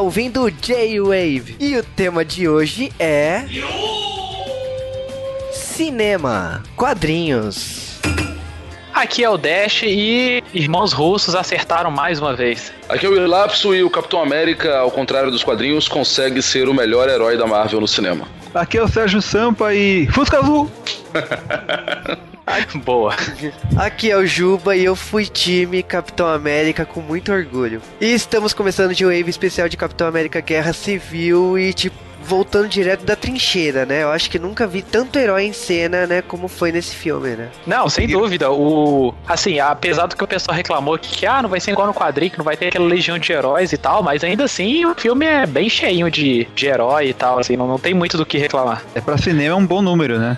Está ouvindo J-Wave e o tema de hoje é. Cinema, quadrinhos. Aqui é o Dash e irmãos russos acertaram mais uma vez. Aqui é o Ilapso e o Capitão América, ao contrário dos quadrinhos, consegue ser o melhor herói da Marvel no cinema. Aqui é o Sérgio Sampa e. Fusca Azul! Boa. Aqui é o Juba e eu fui time Capitão América com muito orgulho. E estamos começando de wave especial de Capitão América Guerra Civil e tipo voltando direto da trincheira, né? Eu acho que nunca vi tanto herói em cena, né, como foi nesse filme, né? Não, sem dúvida. O assim, apesar do que o pessoal reclamou que ah, não vai ser igual no quadrinho, que não vai ter aquela legião de heróis e tal, mas ainda assim o filme é bem cheinho de, de herói e tal, assim, não, não tem muito do que reclamar. É pra cinema é um bom número, né?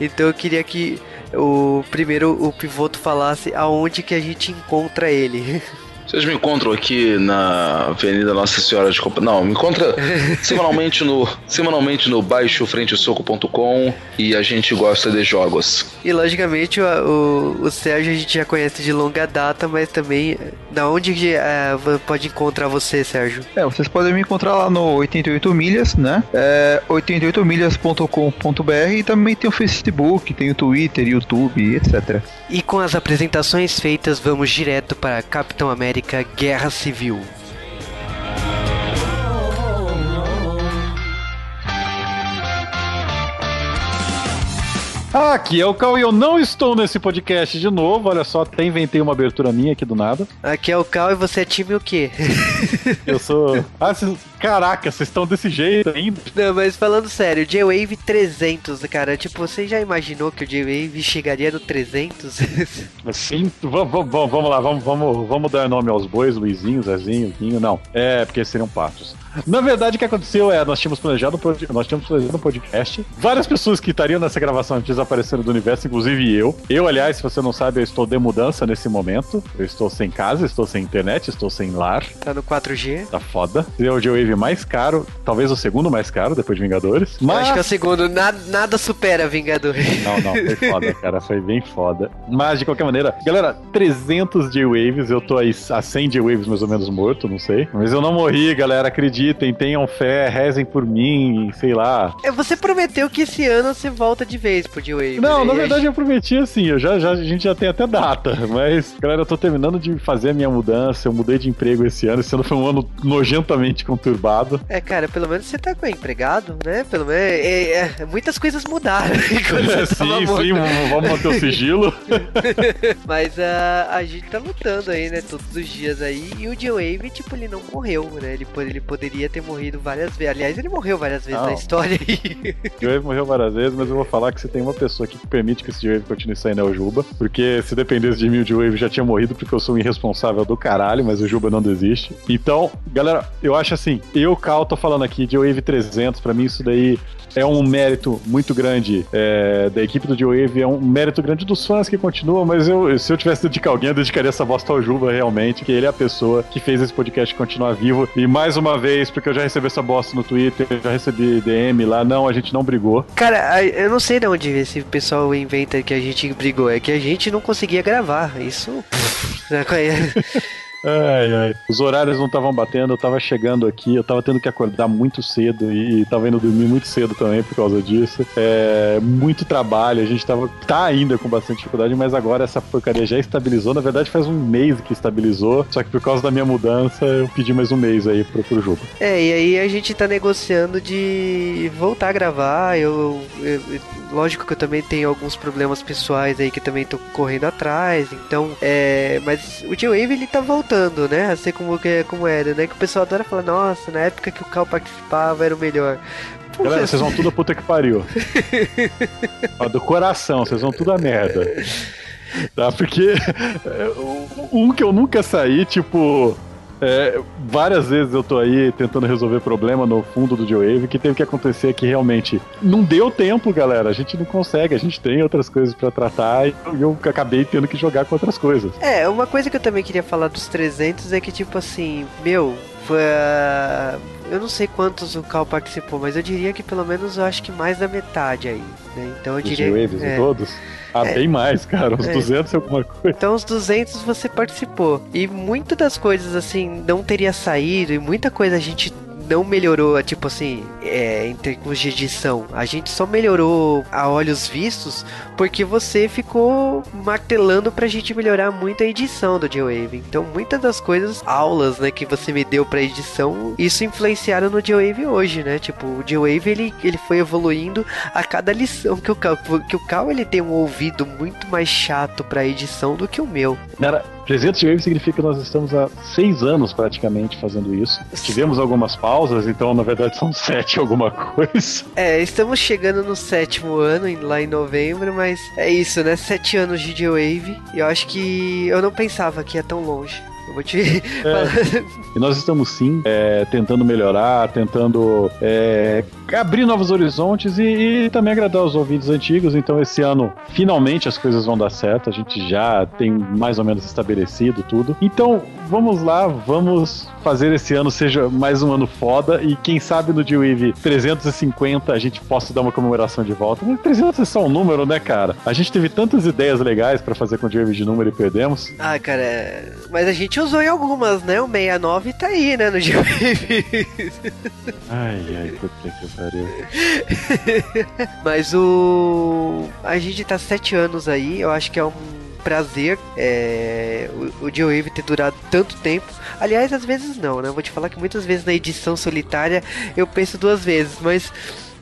Então eu queria que o primeiro o pivoto falasse aonde que a gente encontra ele. Vocês me encontram aqui na Avenida Nossa Senhora de Compa... Não, me encontra semanalmente no semanalmente no baixofrentesoco.com e a gente gosta de jogos. E logicamente o, o, o, Sérgio a gente já conhece de longa data, mas também da onde é, pode encontrar você, Sérgio? É, vocês podem me encontrar lá no 88 milhas, né? É 88milhas.com.br e também tem o Facebook, tem o Twitter, YouTube, etc. E com as apresentações feitas, vamos direto para Capitão América Guerra Civil. Aqui é o Cal e eu não estou nesse podcast de novo. Olha só, até inventei uma abertura minha aqui do nada. Aqui é o Cal e você é time o quê? eu sou. Ah, cês... Caraca, vocês estão desse jeito ainda. Não, mas falando sério, J-Wave 300, cara. Tipo, você já imaginou que o J-Wave chegaria no 300? Sim, vamos, vamos lá, vamos, vamos, vamos dar nome aos bois, Luizinho, Zezinho, Vinho. Não, é porque seriam patos. Na verdade, o que aconteceu é, nós tínhamos planejado, nós tínhamos planejado um podcast. Várias pessoas que estariam nessa gravação desapareceram do universo, inclusive eu. Eu, aliás, se você não sabe, eu estou de mudança nesse momento. Eu estou sem casa, estou sem internet, estou sem lar. Tá no 4G. Tá foda. É o J-Wave mais caro, talvez o segundo mais caro, depois de Vingadores. Mas... Eu acho que é o segundo. Nada, nada supera Vingadores. Não, não, foi foda, cara. Foi bem foda. Mas, de qualquer maneira, galera, 300 J-Waves. Eu tô aí a 100 J-Waves mais ou menos morto, não sei. Mas eu não morri, galera. Acredito acreditem, tenham fé, rezem por mim, sei lá. É, você prometeu que esse ano você volta de vez pro D-Wave. Não, né? na verdade eu prometi assim, eu já, já, a gente já tem até data, mas, galera, eu tô terminando de fazer a minha mudança, eu mudei de emprego esse ano, esse ano foi um ano nojentamente conturbado. É, cara, pelo menos você tá empregado, né? Pelo menos, é, é, é muitas coisas mudaram. É, sim, sim, vamos manter o sigilo. mas uh, a gente tá lutando aí, né, todos os dias aí, e o D-Wave, tipo, ele não morreu, né? Ele, ele poderia ter morrido várias vezes. Aliás, ele morreu várias vezes Não. na história aí. Joe morreu várias vezes, mas eu vou falar que você tem uma pessoa que permite que esse Joe continue saindo é o Juba. Porque se dependesse de mim, o Joe já tinha morrido porque eu sou um irresponsável do caralho, mas o Juba não desiste. Então, galera, eu acho assim, eu, Cal, tô falando aqui de Wave 300, pra mim isso daí é um mérito muito grande é, da equipe do Joe é um mérito grande dos fãs que continuam, mas eu, se eu tivesse de dedicar alguém, eu dedicaria essa bosta ao Juba, realmente, que ele é a pessoa que fez esse podcast continuar vivo. E mais uma vez, porque eu já recebi essa bosta no Twitter, já recebi DM lá, não, a gente não brigou. Cara, eu não sei de onde esse pessoal inventa que a gente brigou, é que a gente não conseguia gravar. Isso. Ai, ai. Os horários não estavam batendo, eu tava chegando aqui, eu tava tendo que acordar muito cedo e tava indo dormir muito cedo também por causa disso. É muito trabalho, a gente tava, tá ainda com bastante dificuldade, mas agora essa porcaria já estabilizou. Na verdade, faz um mês que estabilizou, só que por causa da minha mudança, eu pedi mais um mês aí pro, pro jogo. É, e aí a gente tá negociando de voltar a gravar. Eu, eu, eu lógico que eu também tenho alguns problemas pessoais aí que também tô correndo atrás, então, é, mas o J-Wave ele tá voltando voltando, né? A ser como, como era, né? Que o pessoal adora falar, nossa, na época que o Cal participava era o melhor. Galera, vocês vão tudo a puta que pariu. do coração, vocês vão tudo a merda. Tá? Porque um que eu nunca saí, tipo, é, várias vezes eu tô aí tentando resolver problema no fundo do J-Wave, que teve que acontecer que realmente não deu tempo, galera. A gente não consegue, a gente tem outras coisas para tratar e eu acabei tendo que jogar com outras coisas. É, uma coisa que eu também queria falar dos 300 é que, tipo assim, meu, foi. eu não sei quantos o Cal participou, mas eu diria que pelo menos eu acho que mais da metade aí, né? Então eu diria. Waves é, todos? Ah, É. bem mais, cara. Uns É. 200 e alguma coisa. Então os 200 você participou. E muitas das coisas assim não teria saído e muita coisa a gente não melhorou, tipo assim, é, em termos de edição. A gente só melhorou a olhos vistos porque você ficou martelando pra gente melhorar muito a edição do J-Wave. Então muitas das coisas, aulas, né, que você me deu pra edição, isso influenciaram no J-Wave hoje, né? Tipo, o J-Wave ele, ele foi evoluindo a cada lição que o Cal, que o Cal ele tem um ouvido muito mais chato pra edição do que o meu. Cara, 300 de Wave significa que nós estamos há seis anos praticamente fazendo isso. Tivemos algumas pausas, então na verdade são sete alguma coisa. É, estamos chegando no sétimo ano, lá em novembro, mas é isso, né? Sete anos de J-Wave. E eu acho que eu não pensava que ia tão longe. Eu vou te falar. E nós estamos sim é, tentando melhorar, tentando é, abrir novos horizontes e, e também agradar os ouvintes antigos. Então esse ano finalmente as coisas vão dar certo. A gente já tem mais ou menos estabelecido tudo. Então vamos lá, vamos fazer esse ano seja mais um ano foda e quem sabe no D-Wave 350 a gente possa dar uma comemoração de volta. Mas 300 é só um número, né, cara? A gente teve tantas ideias legais pra fazer com o D-Wave de número e perdemos. ah, cara, mas a gente usou em algumas, né? O 69 tá aí, né? No J-Wave. Ai, ai, puta que pariu. Mas o. A gente tá sete anos aí, eu acho que é um prazer é, o, o J-Wave ter durado tanto tempo. Aliás, às vezes não, né? Vou te falar que muitas vezes na edição solitária eu penso duas vezes, mas.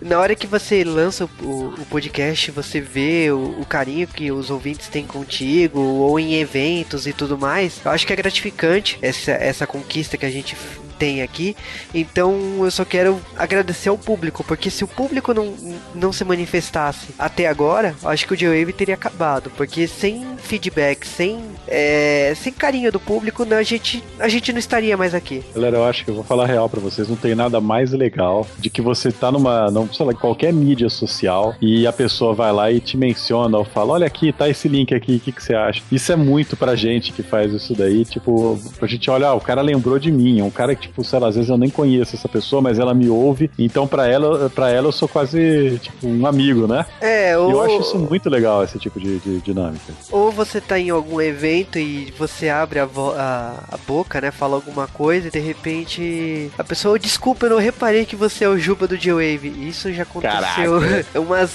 Na hora que você lança o, o- podcast, você vê o, o carinho que os ouvintes têm contigo, ou em eventos e tudo mais. Eu acho que é gratificante essa, essa conquista que a gente tem aqui. Então eu só quero agradecer ao público, porque se o público não, não se manifestasse até agora, acho que o J-Wave teria acabado. Porque sem feedback, sem, é, sem carinho do público, né, a, gente, a gente não estaria mais aqui. Galera, eu acho que eu vou falar real pra vocês. Não tem nada mais legal de que você tá numa, não sei lá, qualquer mídia social e a pessoa vai lá e te menciona ou fala: Olha aqui, tá esse link aqui, o que, que você acha? Isso é muito pra gente que faz isso daí. Tipo, a gente olha, ah, o cara lembrou de mim. É um cara que, tipo, sei lá, às vezes eu nem conheço essa pessoa, mas ela me ouve. Então, pra ela, pra ela eu sou quase, tipo, um amigo, né? É, E ou, eu acho isso muito legal, esse tipo de, de dinâmica. ou você tá em algum evento e você abre a, vo- a, a boca, né? Fala alguma coisa e de repente a pessoa, desculpa, eu não reparei que você é o Juba do J-Wave. Isso já aconteceu umas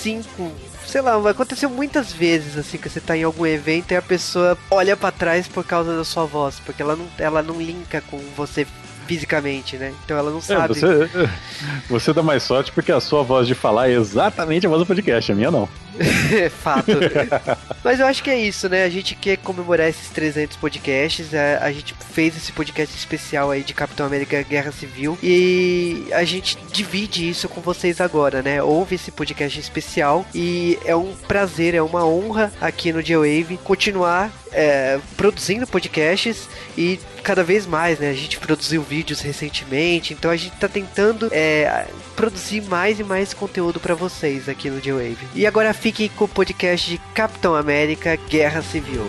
cinco. Sei lá, aconteceu muitas vezes assim que você tá em algum evento e a pessoa olha pra trás por causa da sua voz, porque ela não, ela não linka com você fisicamente, né? Então ela não É, sabe. você, você dá mais sorte porque a sua voz de falar é exatamente a voz do podcast, a minha não. Fato. Mas eu acho que é isso, né? A gente quer comemorar esses 300 podcasts. A, a gente fez esse podcast especial aí de Capitão América Guerra Civil. E a gente divide isso com vocês agora, né? Houve esse podcast especial. E é um prazer, é uma honra aqui no J-Wave continuar é, produzindo podcasts e cada vez mais, né? A gente produziu vídeos recentemente, então a gente tá tentando é, produzir mais e mais conteúdo pra vocês aqui no J-Wave. E agora fiquem com o podcast de Capitão América Guerra Civil.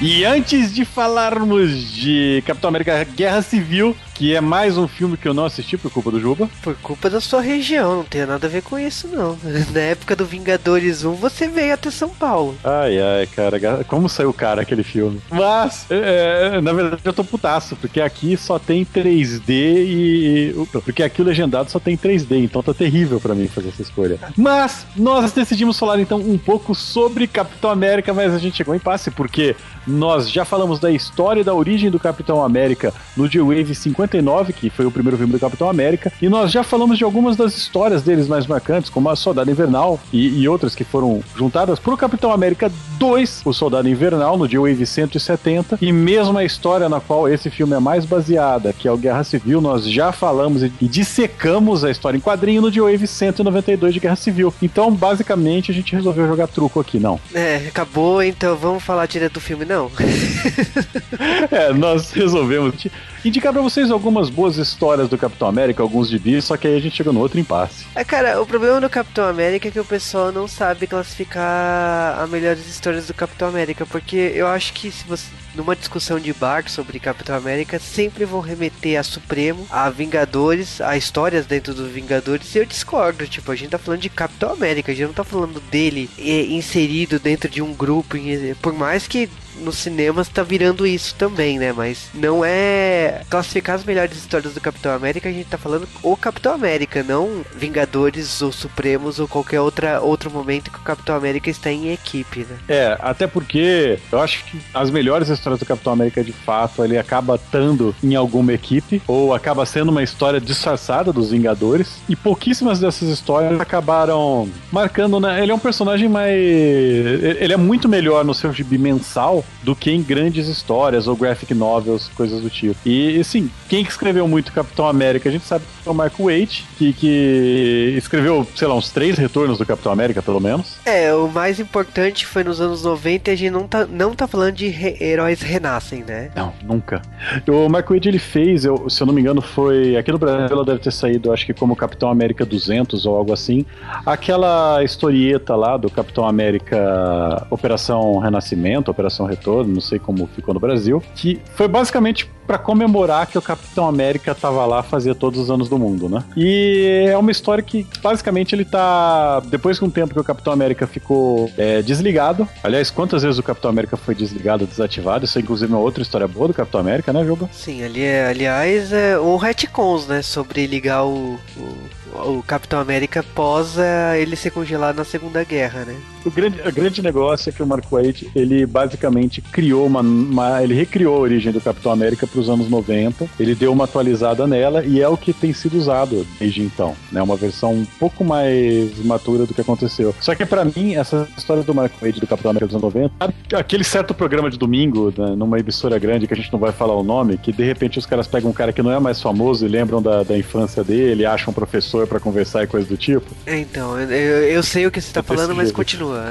E antes de falarmos de Capitão América Guerra Civil, que é mais um filme que eu não assisti por culpa do Juba. Por culpa da sua região, não tem nada a ver com isso, não. Na época do Vingadores 1, você veio até São Paulo. Ai, ai, cara, como saiu cara aquele filme. Mas, é, é, na verdade, eu tô putaço, porque aqui só tem 3D e. Porque aqui o legendado só tem 3D, então tá terrível para mim fazer essa escolha. Mas, nós decidimos falar então um pouco sobre Capitão América, mas a gente chegou em passe, porque nós já falamos da história e da origem do Capitão América no The Wave 50 que foi o primeiro filme do Capitão América, e nós já falamos de algumas das histórias deles mais marcantes, como a Soldado Invernal e, e outras que foram juntadas pro Capitão América 2, o Soldado Invernal, no dia Wave 170, e mesmo a história na qual esse filme é mais baseada, que é o Guerra Civil, nós já falamos e, e dissecamos a história em quadrinho no dia Wave 192 de Guerra Civil. Então, basicamente, a gente resolveu jogar truco aqui, não. É, acabou, então vamos falar direto do filme, não. é, nós resolvemos indicar pra vocês algumas boas histórias do Capitão América, alguns de bis, só que aí a gente chega no outro impasse. É, cara, o problema do Capitão América é que o pessoal não sabe classificar as melhores histórias do Capitão América, porque eu acho que se você numa discussão de bar sobre Capitão América, sempre vão remeter a Supremo, a Vingadores, a histórias dentro dos Vingadores, e eu discordo, tipo, a gente tá falando de Capitão América, a gente não tá falando dele é, inserido dentro de um grupo, por mais que nos cinemas tá virando isso também, né? Mas não é classificar as melhores histórias do Capitão América, a gente tá falando o Capitão América, não Vingadores ou Supremos ou qualquer outra, outro momento que o Capitão América está em equipe, né? É, até porque eu acho que as melhores histórias do Capitão América, de fato, ele acaba estando em alguma equipe, ou acaba sendo uma história disfarçada dos Vingadores, e pouquíssimas dessas histórias acabaram marcando, né? Ele é um personagem mais. Ele é muito melhor no seu gibi mensal do que em grandes histórias ou graphic novels, coisas do tipo. E, assim, quem que escreveu muito Capitão América? A gente sabe que é o Mark Waite, que, que escreveu, sei lá, uns três retornos do Capitão América, pelo menos. É, o mais importante foi nos anos 90 e a gente não tá, não tá falando de re heróis renascem, né? Não, nunca. O Mark Waite, ele fez, eu, se eu não me engano, foi. Aqui no Brasil ela deve ter saído, acho que como Capitão América 200 ou algo assim. Aquela historieta lá do Capitão América Operação Renascimento, Operação Retorno, não sei como ficou no Brasil, que foi basicamente para comemorar que o Capitão América tava lá fazia todos os anos do mundo, né? E é uma história que basicamente ele tá depois de um tempo que o Capitão América ficou é, desligado. Aliás, quantas vezes o Capitão América foi desligado, desativado? Isso é inclusive uma outra história boa do Capitão América, né, Juba? Sim, ali é, aliás, é o retcons, né, sobre ligar o, o, o Capitão América pós é, ele ser congelado na Segunda Guerra, né? O grande, o grande negócio é que o Mark Waid, ele basicamente criou uma, uma, ele recriou a origem do Capitão América para os anos 90, ele deu uma atualizada nela e é o que tem sido usado desde então, né? Uma versão um pouco mais matura do que aconteceu. Só que para mim, essa história do Mark Waid do Capitão América dos anos 90, aquele certo programa de domingo, né, numa emissora grande que a gente não vai falar o nome, que de repente os caras pegam um cara que não é mais famoso e lembram da, da infância dele, acham um professor para conversar e coisa do tipo. É, então, eu, eu sei o que você tá é falando, mas continua.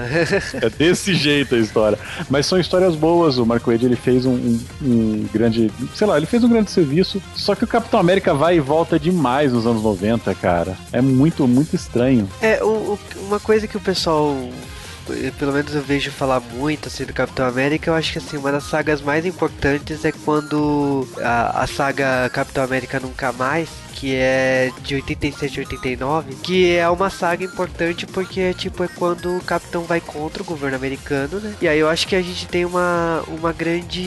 é desse jeito a história. Mas são histórias boas. O Mark Wade ele fez um, um, um, grande. Sei lá, ele fez um grande serviço. Só que o Capitão América vai e volta demais nos anos 90, cara. É muito, muito estranho. É, o, uma coisa que o pessoal pelo menos eu vejo falar muito assim do Capitão América, eu acho que assim, uma das sagas mais importantes é quando a, a saga Capitão América Nunca Mais que é de 87 a 89, que é uma saga importante porque tipo é quando o Capitão vai contra o governo americano, né? E aí eu acho que a gente tem uma, uma grande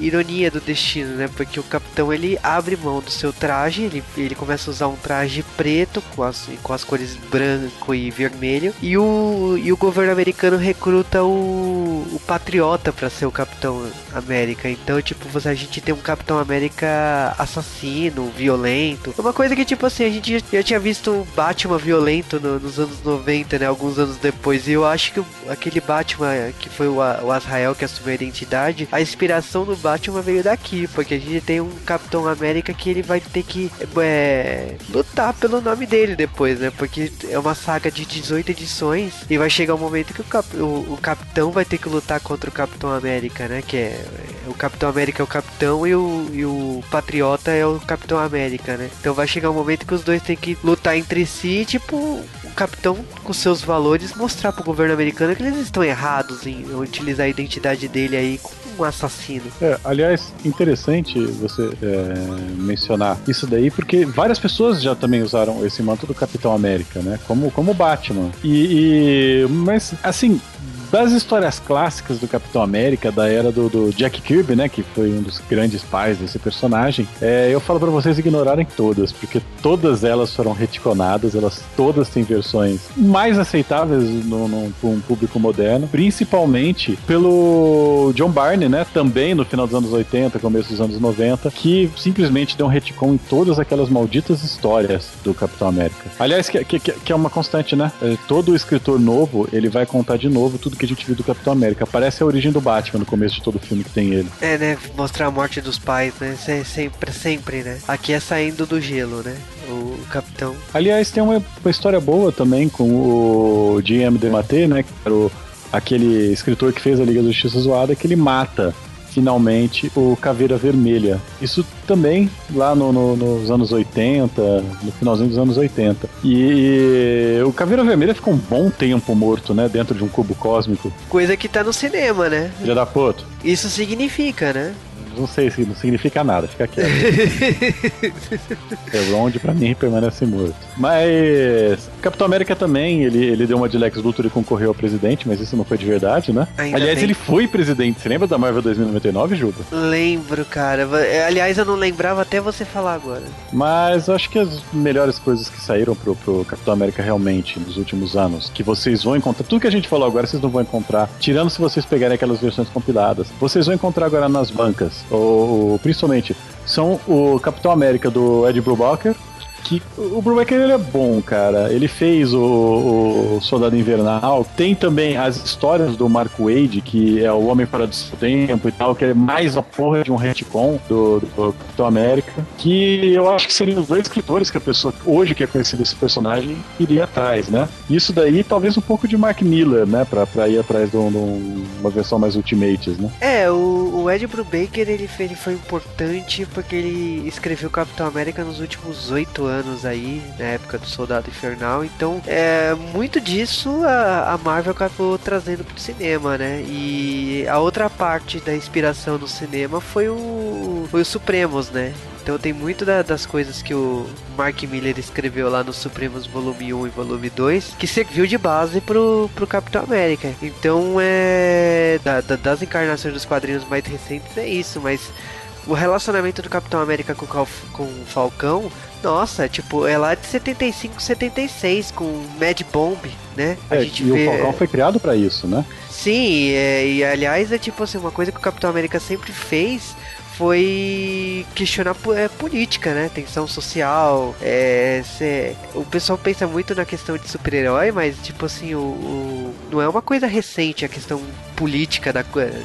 ironia do destino, né? Porque o Capitão ele abre mão do seu traje, ele, ele começa a usar um traje preto com as, com as cores branco e vermelho, e o, e o governo americano recruta o, o Patriota para ser o Capitão América. Então, tipo, você, a gente tem um Capitão América assassino, violento, uma coisa que, tipo assim, a gente já tinha visto um Batman violento no, nos anos 90, né? Alguns anos depois. E eu acho que aquele Batman que foi o, o Azrael que assumiu a identidade, a inspiração do Batman veio daqui. Porque a gente tem um Capitão América que ele vai ter que é, lutar pelo nome dele depois, né? Porque é uma saga de 18 edições e vai chegar um momento que o, cap, o, o Capitão vai ter que lutar contra o Capitão América, né? Que é o Capitão América é o Capitão e o, e o Patriota é o Capitão América, né? Então vai chegar um momento que os dois têm que lutar entre si, tipo, o capitão com seus valores mostrar pro governo americano que eles estão errados em utilizar a identidade dele aí como um assassino. É, aliás, interessante você é, mencionar isso daí, porque várias pessoas já também usaram esse manto do Capitão América, né? Como, como Batman. E, e mas assim, das histórias clássicas do Capitão América, da era do, do, Jack Kirby, né, que foi um dos grandes pais desse personagem, é, eu falo para vocês ignorarem todas, porque todas elas foram retconadas, elas todas têm versões mais aceitáveis no, um público moderno, principalmente pelo John Barney, né, também no final dos anos 80, começo dos anos 90, que simplesmente deu um retcon em todas aquelas malditas histórias do Capitão América. Aliás, que, que, que é uma constante, né? É, todo escritor novo, ele vai contar de novo tudo que que a gente viu do Capitão América. Parece a origem do Batman no começo de todo filme que tem ele. É, né? Mostrar a morte dos pais, né? Sempre, sempre, né? Aqui é saindo do gelo, né? O Capitão. Aliás, tem uma, uma história boa também com o GM DeMatê, né? Que era o, aquele escritor que fez a Liga da Justiça Zoada, que ele mata finalmente o Caveira Vermelha. Isso também lá no, no, nos anos 80, no finalzinho dos anos 80. E, o Caveira Vermelha ficou um bom tempo morto, né? Dentro de um cubo cósmico. Coisa que tá no cinema, né? Já dá puto. Isso significa, né? Não sei se não significa nada, fica quieto. Elrond pra mim permanece morto. Mas Capitão América também, ele, ele deu uma de Lex Luthor e concorreu ao presidente, mas isso não foi de verdade, né? Ainda Aliás, bem. ele foi presidente. Você lembra da Marvel 2099, Juba? Lembro, cara. Va- Aliás, eu não lembrava até você falar agora. Mas acho que as melhores coisas que saíram pro, pro Capitão América realmente nos últimos anos, que vocês vão encontrar, tudo que a gente falou agora vocês não vão encontrar, tirando se vocês pegarem aquelas versões compiladas, vocês vão encontrar agora nas bancas, ou, principalmente, são o Capitão América do Ed Brubaker, que o Brubaker ele é bom, cara. Ele fez o, o Soldado Invernal. Tem também as histórias do Mark Wade, que é o Homem Fora do Tempo e tal, que é mais a porra de um retcon do, do Capitão América. Que eu acho que seriam os dois escritores que a pessoa hoje que é conhecido esse personagem iria atrás, né? Isso daí talvez um pouco de Mark Miller, né? Pra, pra ir atrás de, um- de um- uma versão mais Ultimates, né? É, o, o Ed Brubaker ele, ele foi importante porque ele escreveu Capitão América nos últimos oito anos aí, na época do Soldado Infernal. Então, é, muito disso a, a Marvel acabou trazendo pro cinema, né? E a outra parte da inspiração no cinema foi o, foi o Supremos, né? Então tem muito da- das coisas que o Mark Miller escreveu lá no Supremos Volume 1 e Volume 2 que serviu de base pro, pro Capitão América. Então é. da- da- das encarnações dos quadrinhos mais recentes é isso, mas o relacionamento do Capitão América com, com o Falcão, nossa, tipo, é lá de 75, 76, com Mad Bomb, né? É, e o Falcão foi criado pra isso, né? Sim, é, e aliás é tipo assim, uma coisa que o Capitão América sempre fez foi questionar é, política, né? Tensão social. É, cê- o pessoal pensa muito na questão de super-herói, mas tipo assim, o, o- não é uma coisa recente a questão política da coisa.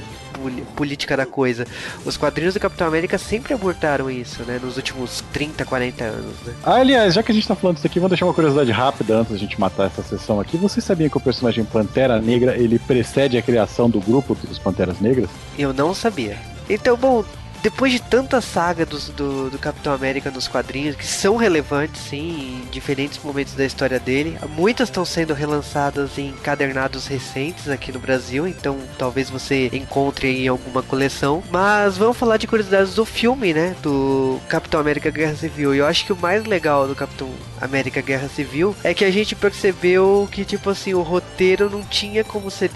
Política da coisa. Os quadrinhos do Capitão América sempre abortaram isso, né? Nos últimos 30, 40 anos, né? Ah, aliás, já que a gente tá falando disso aqui, vou deixar uma curiosidade rápida antes da gente matar essa sessão aqui. Você sabia que o personagem Pantera Negra, ele precede a criação do grupo dos Panteras Negras? Eu não sabia. Então, bom, depois de tanta saga do, do Capitão América nos quadrinhos, que são relevantes, sim, em diferentes momentos da história dele, muitas estão sendo relançadas em encadernados recentes aqui no Brasil, então talvez você encontre em alguma coleção. Mas vamos falar de curiosidades do filme, né? Do Capitão América Guerra Civil. E eu acho que o mais legal do Capitão América Guerra Civil é que a gente percebeu que, tipo assim, o roteiro não tinha como ser,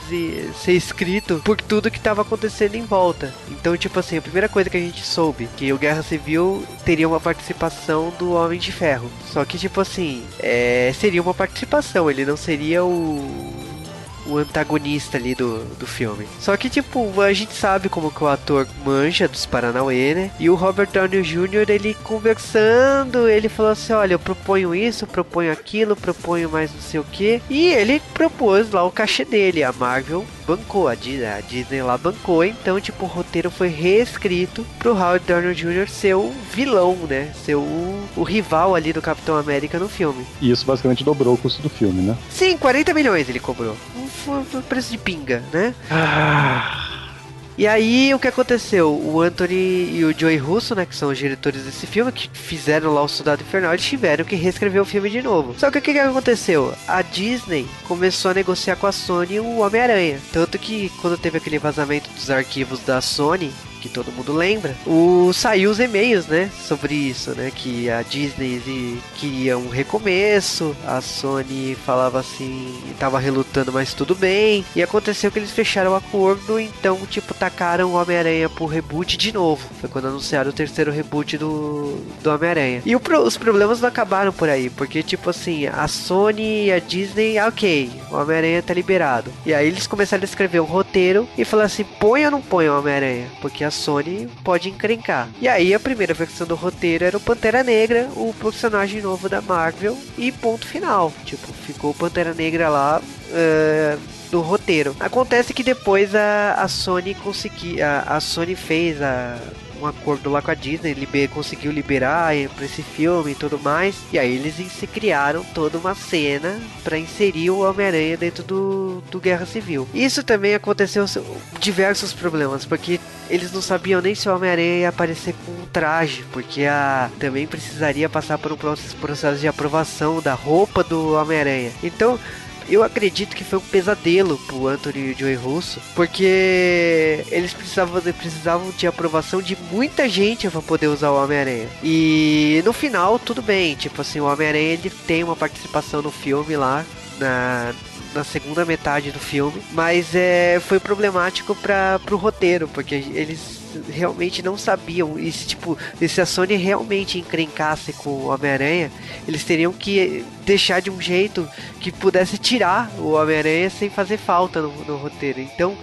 ser escrito por tudo que estava acontecendo em volta. Então, tipo assim, a primeira coisa que a gente soube que o Guerra Civil teria uma participação do Homem de Ferro. Só que, tipo assim, é, seria uma participação, ele não seria o o antagonista ali do, do filme. Só que, tipo, a gente sabe como que o ator manja dos Paranauê, né? E o Robert Downey Jr., ele conversando, ele falou assim, olha, eu proponho isso, proponho aquilo, proponho mais não sei o que. E ele propôs lá o cachê dele. A Marvel bancou, a Disney, a Disney lá bancou. Então, tipo, o roteiro foi reescrito pro Robert Downey Jr. ser o vilão, né? Ser o, o rival ali do Capitão América no filme. E isso basicamente dobrou o custo do filme, né? Sim, 40 milhões ele cobrou. Um f- f- preço de pinga, né? E aí, o que aconteceu? O Anthony e o Joey Russo, né, que são os diretores desse filme, que fizeram lá o Soldado Infernal, eles tiveram que reescrever o filme de novo. Só que o que, que aconteceu? A Disney começou a negociar com a Sony o Homem-Aranha. Tanto que, quando teve aquele vazamento dos arquivos da Sony, que todo mundo lembra, o, saiu os e-mails, né, sobre isso, né, que a Disney queria um recomeço, a Sony falava assim, tava relutando, mas tudo bem, e aconteceu que eles fecharam o acordo, então, tipo, tacaram o Homem-Aranha pro reboot de novo, foi quando anunciaram o terceiro reboot do, do Homem-Aranha. E os problemas não acabaram por aí, porque, tipo assim, a Sony e a Disney, ah, ok, o Homem-Aranha tá liberado, e aí eles começaram a escrever um roteiro e falaram assim, põe ou não põe o Homem-Aranha, porque a Sony pode encrencar. E aí a primeira versão do roteiro era o Pantera Negra, o personagem novo da Marvel, e ponto final. Tipo, ficou o Pantera Negra lá. eh, no roteiro. Acontece que depois a, a Sony conseguiu. A, a Sony fez a, um acordo lá com a Disney, liber, conseguiu liberar para esse filme e tudo mais. E aí eles se criaram toda uma cena para inserir o Homem-Aranha dentro do, do Guerra Civil. Isso também aconteceu diversos problemas, porque eles não sabiam nem se o Homem-Aranha ia aparecer com um traje, porque a também precisaria passar por um processo de aprovação da roupa do Homem-Aranha. Então, eu acredito que foi um pesadelo pro Anthony Joey Russo, porque eles precisavam, precisavam de aprovação de muita gente para poder usar o Homem-Aranha. E no final, tudo bem, tipo assim, o Homem-Aranha ele tem uma participação no filme lá, na, na segunda metade do filme, mas é, foi problemático para pro roteiro, porque eles realmente não sabiam. E se, tipo, se a Sony realmente encrencasse com o Homem-Aranha, eles teriam que deixar de um jeito que pudesse tirar o Homem-Aranha sem fazer falta no, no roteiro. Então.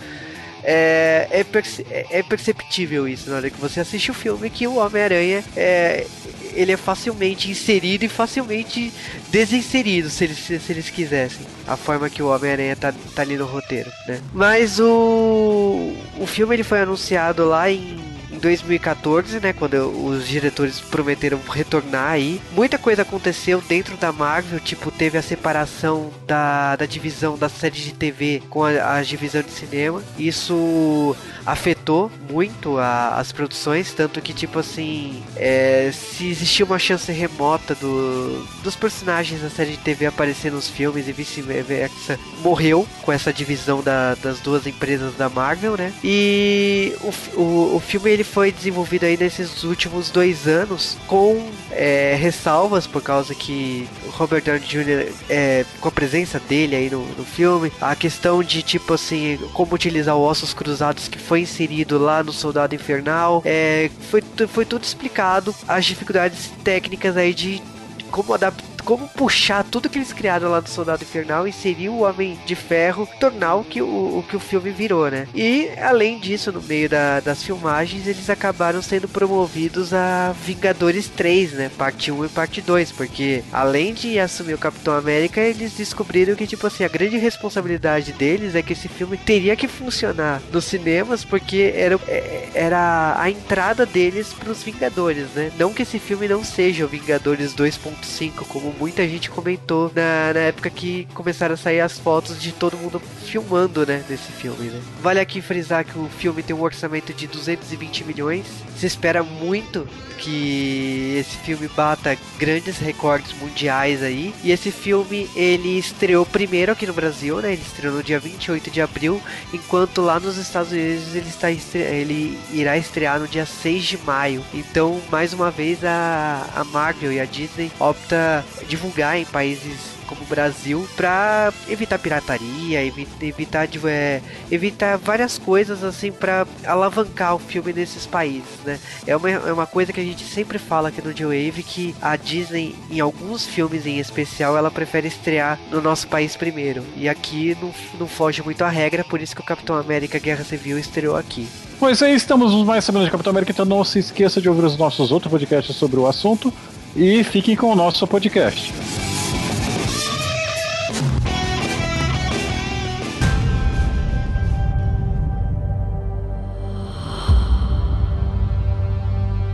É, é, perce é, perceptível isso na hora que você assiste o filme que o Homem-Aranha é, ele é facilmente inserido e facilmente desinserido, se eles, se eles quisessem. A forma que o Homem-Aranha tá, tá ali no roteiro, né? Mas o, o filme ele foi anunciado lá em 2014, né, quando os diretores prometeram retornar aí, muita coisa aconteceu dentro da Marvel, tipo, teve a separação da, da divisão da série de TV com a, a divisão de cinema. Isso afetou muito a, as produções, tanto que, tipo assim, é, se existia uma chance remota do, dos personagens da série de TV aparecer nos filmes e vice-versa, morreu com essa divisão da, das duas empresas da Marvel, né? E o, o, o filme ele foi desenvolvido aí nesses últimos dois anos com é, ressalvas por causa que Robert Downey Jr. É, com a presença dele aí no, no filme, a questão de tipo assim como utilizar o ossos cruzados que foi inserido lá no Soldado Infernal, é, foi, foi tudo explicado as dificuldades técnicas aí de como adaptar como puxar tudo que eles criaram lá do Soldado Infernal, inserir o Homem de Ferro, tornar o que o, o que o filme virou, né? E além disso, no meio da, das filmagens, eles acabaram sendo promovidos a Vingadores 3, né? Parte 1 e parte 2, porque além de assumir o Capitão América, eles descobriram que, tipo assim, a grande responsabilidade deles é que esse filme teria que funcionar nos cinemas, porque era, é, era a entrada deles para os Vingadores, né? Não que esse filme não seja o Vingadores 2.5, como como muita gente comentou na, na época que começaram a sair as fotos de todo mundo filmando, né, desse filme, né. Vale aqui frisar que o filme tem um orçamento de 220 milhões. Se espera muito que esse filme bata grandes recordes mundiais aí. E esse filme ele estreou primeiro aqui no Brasil, né? Ele estreou no dia 28 de abril, enquanto lá nos Estados Unidos ele está ele irá estrear no dia 6 de maio. Então, mais uma vez a, a Marvel e a Disney opta divulgar em países como o Brasil para evitar pirataria, evitar, é, evitar várias coisas assim para alavancar o filme nesses países, né? É uma, é uma coisa que a gente sempre fala aqui no J-Wave que a Disney, em alguns filmes em especial, ela prefere estrear no nosso país primeiro. E aqui não, não foge muito a regra, por isso que o Capitão América Guerra Civil estreou aqui. Pois é, estamos mais sabendo de Capitão América, então não se esqueça de ouvir os nossos outros podcasts sobre o assunto e fiquem com o nosso podcast.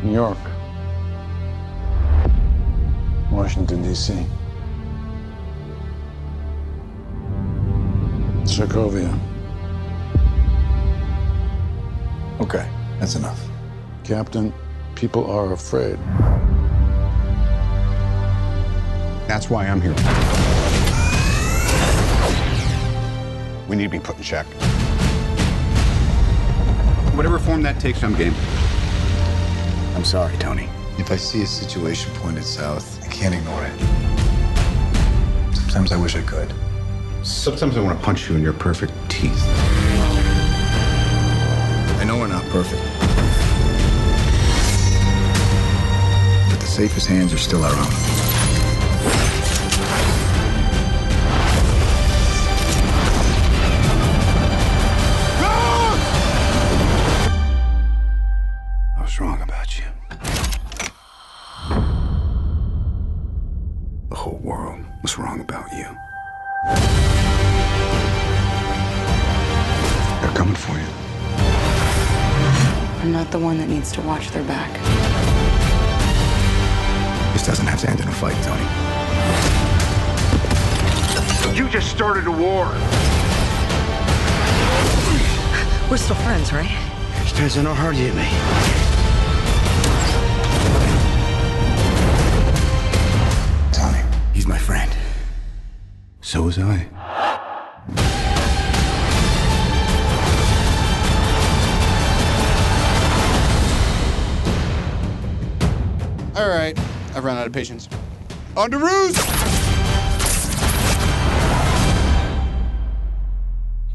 New York, Washington, D.C., Sokovia. Okay, that's enough. Captain, people are afraid. That's why I'm here. We need to be put in check. Whatever form that takes, I'm game. I'm sorry, Tony. If I see a situation pointed south, I can't ignore it. Sometimes I wish I could. Sometimes I want to punch you in your perfect teeth. I know we're not perfect. But the safest hands are still our own. Still friends, right? Depends on how hard you hit me. Tony, he's my friend. So was I. All right, I've run out of patience. On to roost!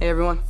Hey, everyone.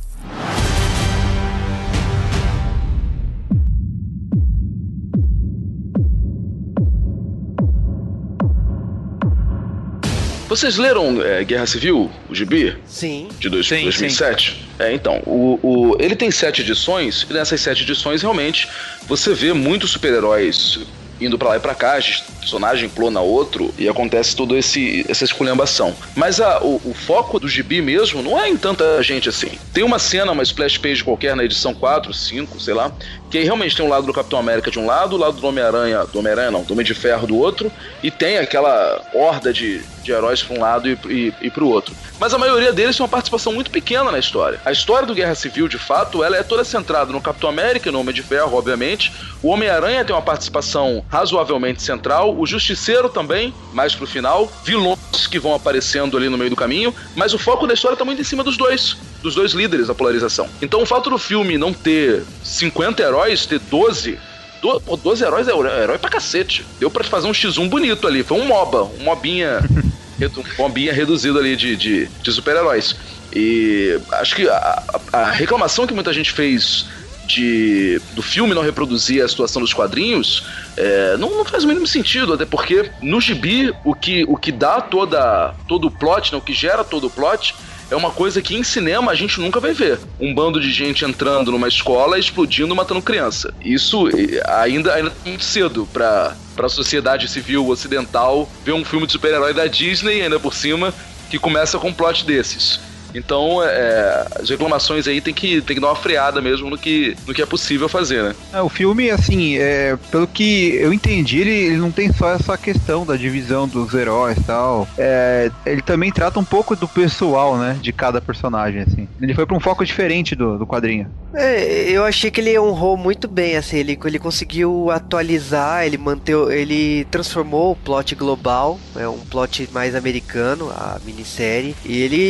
Vocês leram é, Guerra Civil, o Gibi? Sim. De dois, Sim, 2007? É, então, o, o- ele tem sete edições, e nessas sete edições, realmente, você vê muitos super-heróis indo pra lá e pra cá, personagem clona outro, e acontece toda essa esculhambação. Mas a- o, o foco do gibi mesmo não é em tanta gente assim. Tem uma cena, uma splash page qualquer na edição 4, 5, sei lá, que realmente tem um lado do Capitão América de um lado, o lado do Homem-Aranha, do Homem-Aranha não, do Homem de Ferro do outro, e tem aquela horda de, de heróis pra um lado e, e, e pro outro. Mas a maioria deles tem uma participação muito pequena na história. A história do Guerra Civil, de fato, ela é toda centrada no Capitão América e no Homem de Ferro, obviamente. O Homem-Aranha tem uma participação razoavelmente central. O Justiceiro também, mais pro final. Vilões que vão aparecendo ali no meio do caminho. Mas o foco da história tá muito em cima dos dois. Dos dois líderes da polarização. Então o fato do filme não ter 50 heróis, ter 12, do- pô, 12 heróis é herói pra cacete. Deu pra fazer um X1 bonito ali. Foi um MOBA, um mobinha, um mobinha reduzido ali de, de, de super-heróis. E acho que a- a reclamação que muita gente fez de do filme não reproduzir a situação dos quadrinhos é, não, não faz o mínimo sentido, até porque no gibi o que, o que dá toda, todo o plot, né, o que gera todo o plot é uma coisa que em cinema a gente nunca vai ver. Um bando de gente entrando numa escola, explodindo, matando criança. Isso ainda, ainda é muito cedo pra, pra sociedade civil ocidental ver um filme de super-herói da Disney, ainda por cima, que começa com um plot desses. Então, é, as reclamações aí tem que, tem que dar uma freada mesmo no que, no que é possível fazer, né? É, o filme, assim, é, pelo que eu entendi, ele, ele não tem só essa questão da divisão dos heróis e tal. É, ele também trata um pouco do pessoal, né? De cada personagem, assim. Ele foi pra um foco diferente do, do quadrinho. É, eu achei que ele honrou muito bem, assim, ele, ele conseguiu atualizar, ele manteve, ele transformou o plot global, é um plot mais americano, a minissérie, e ele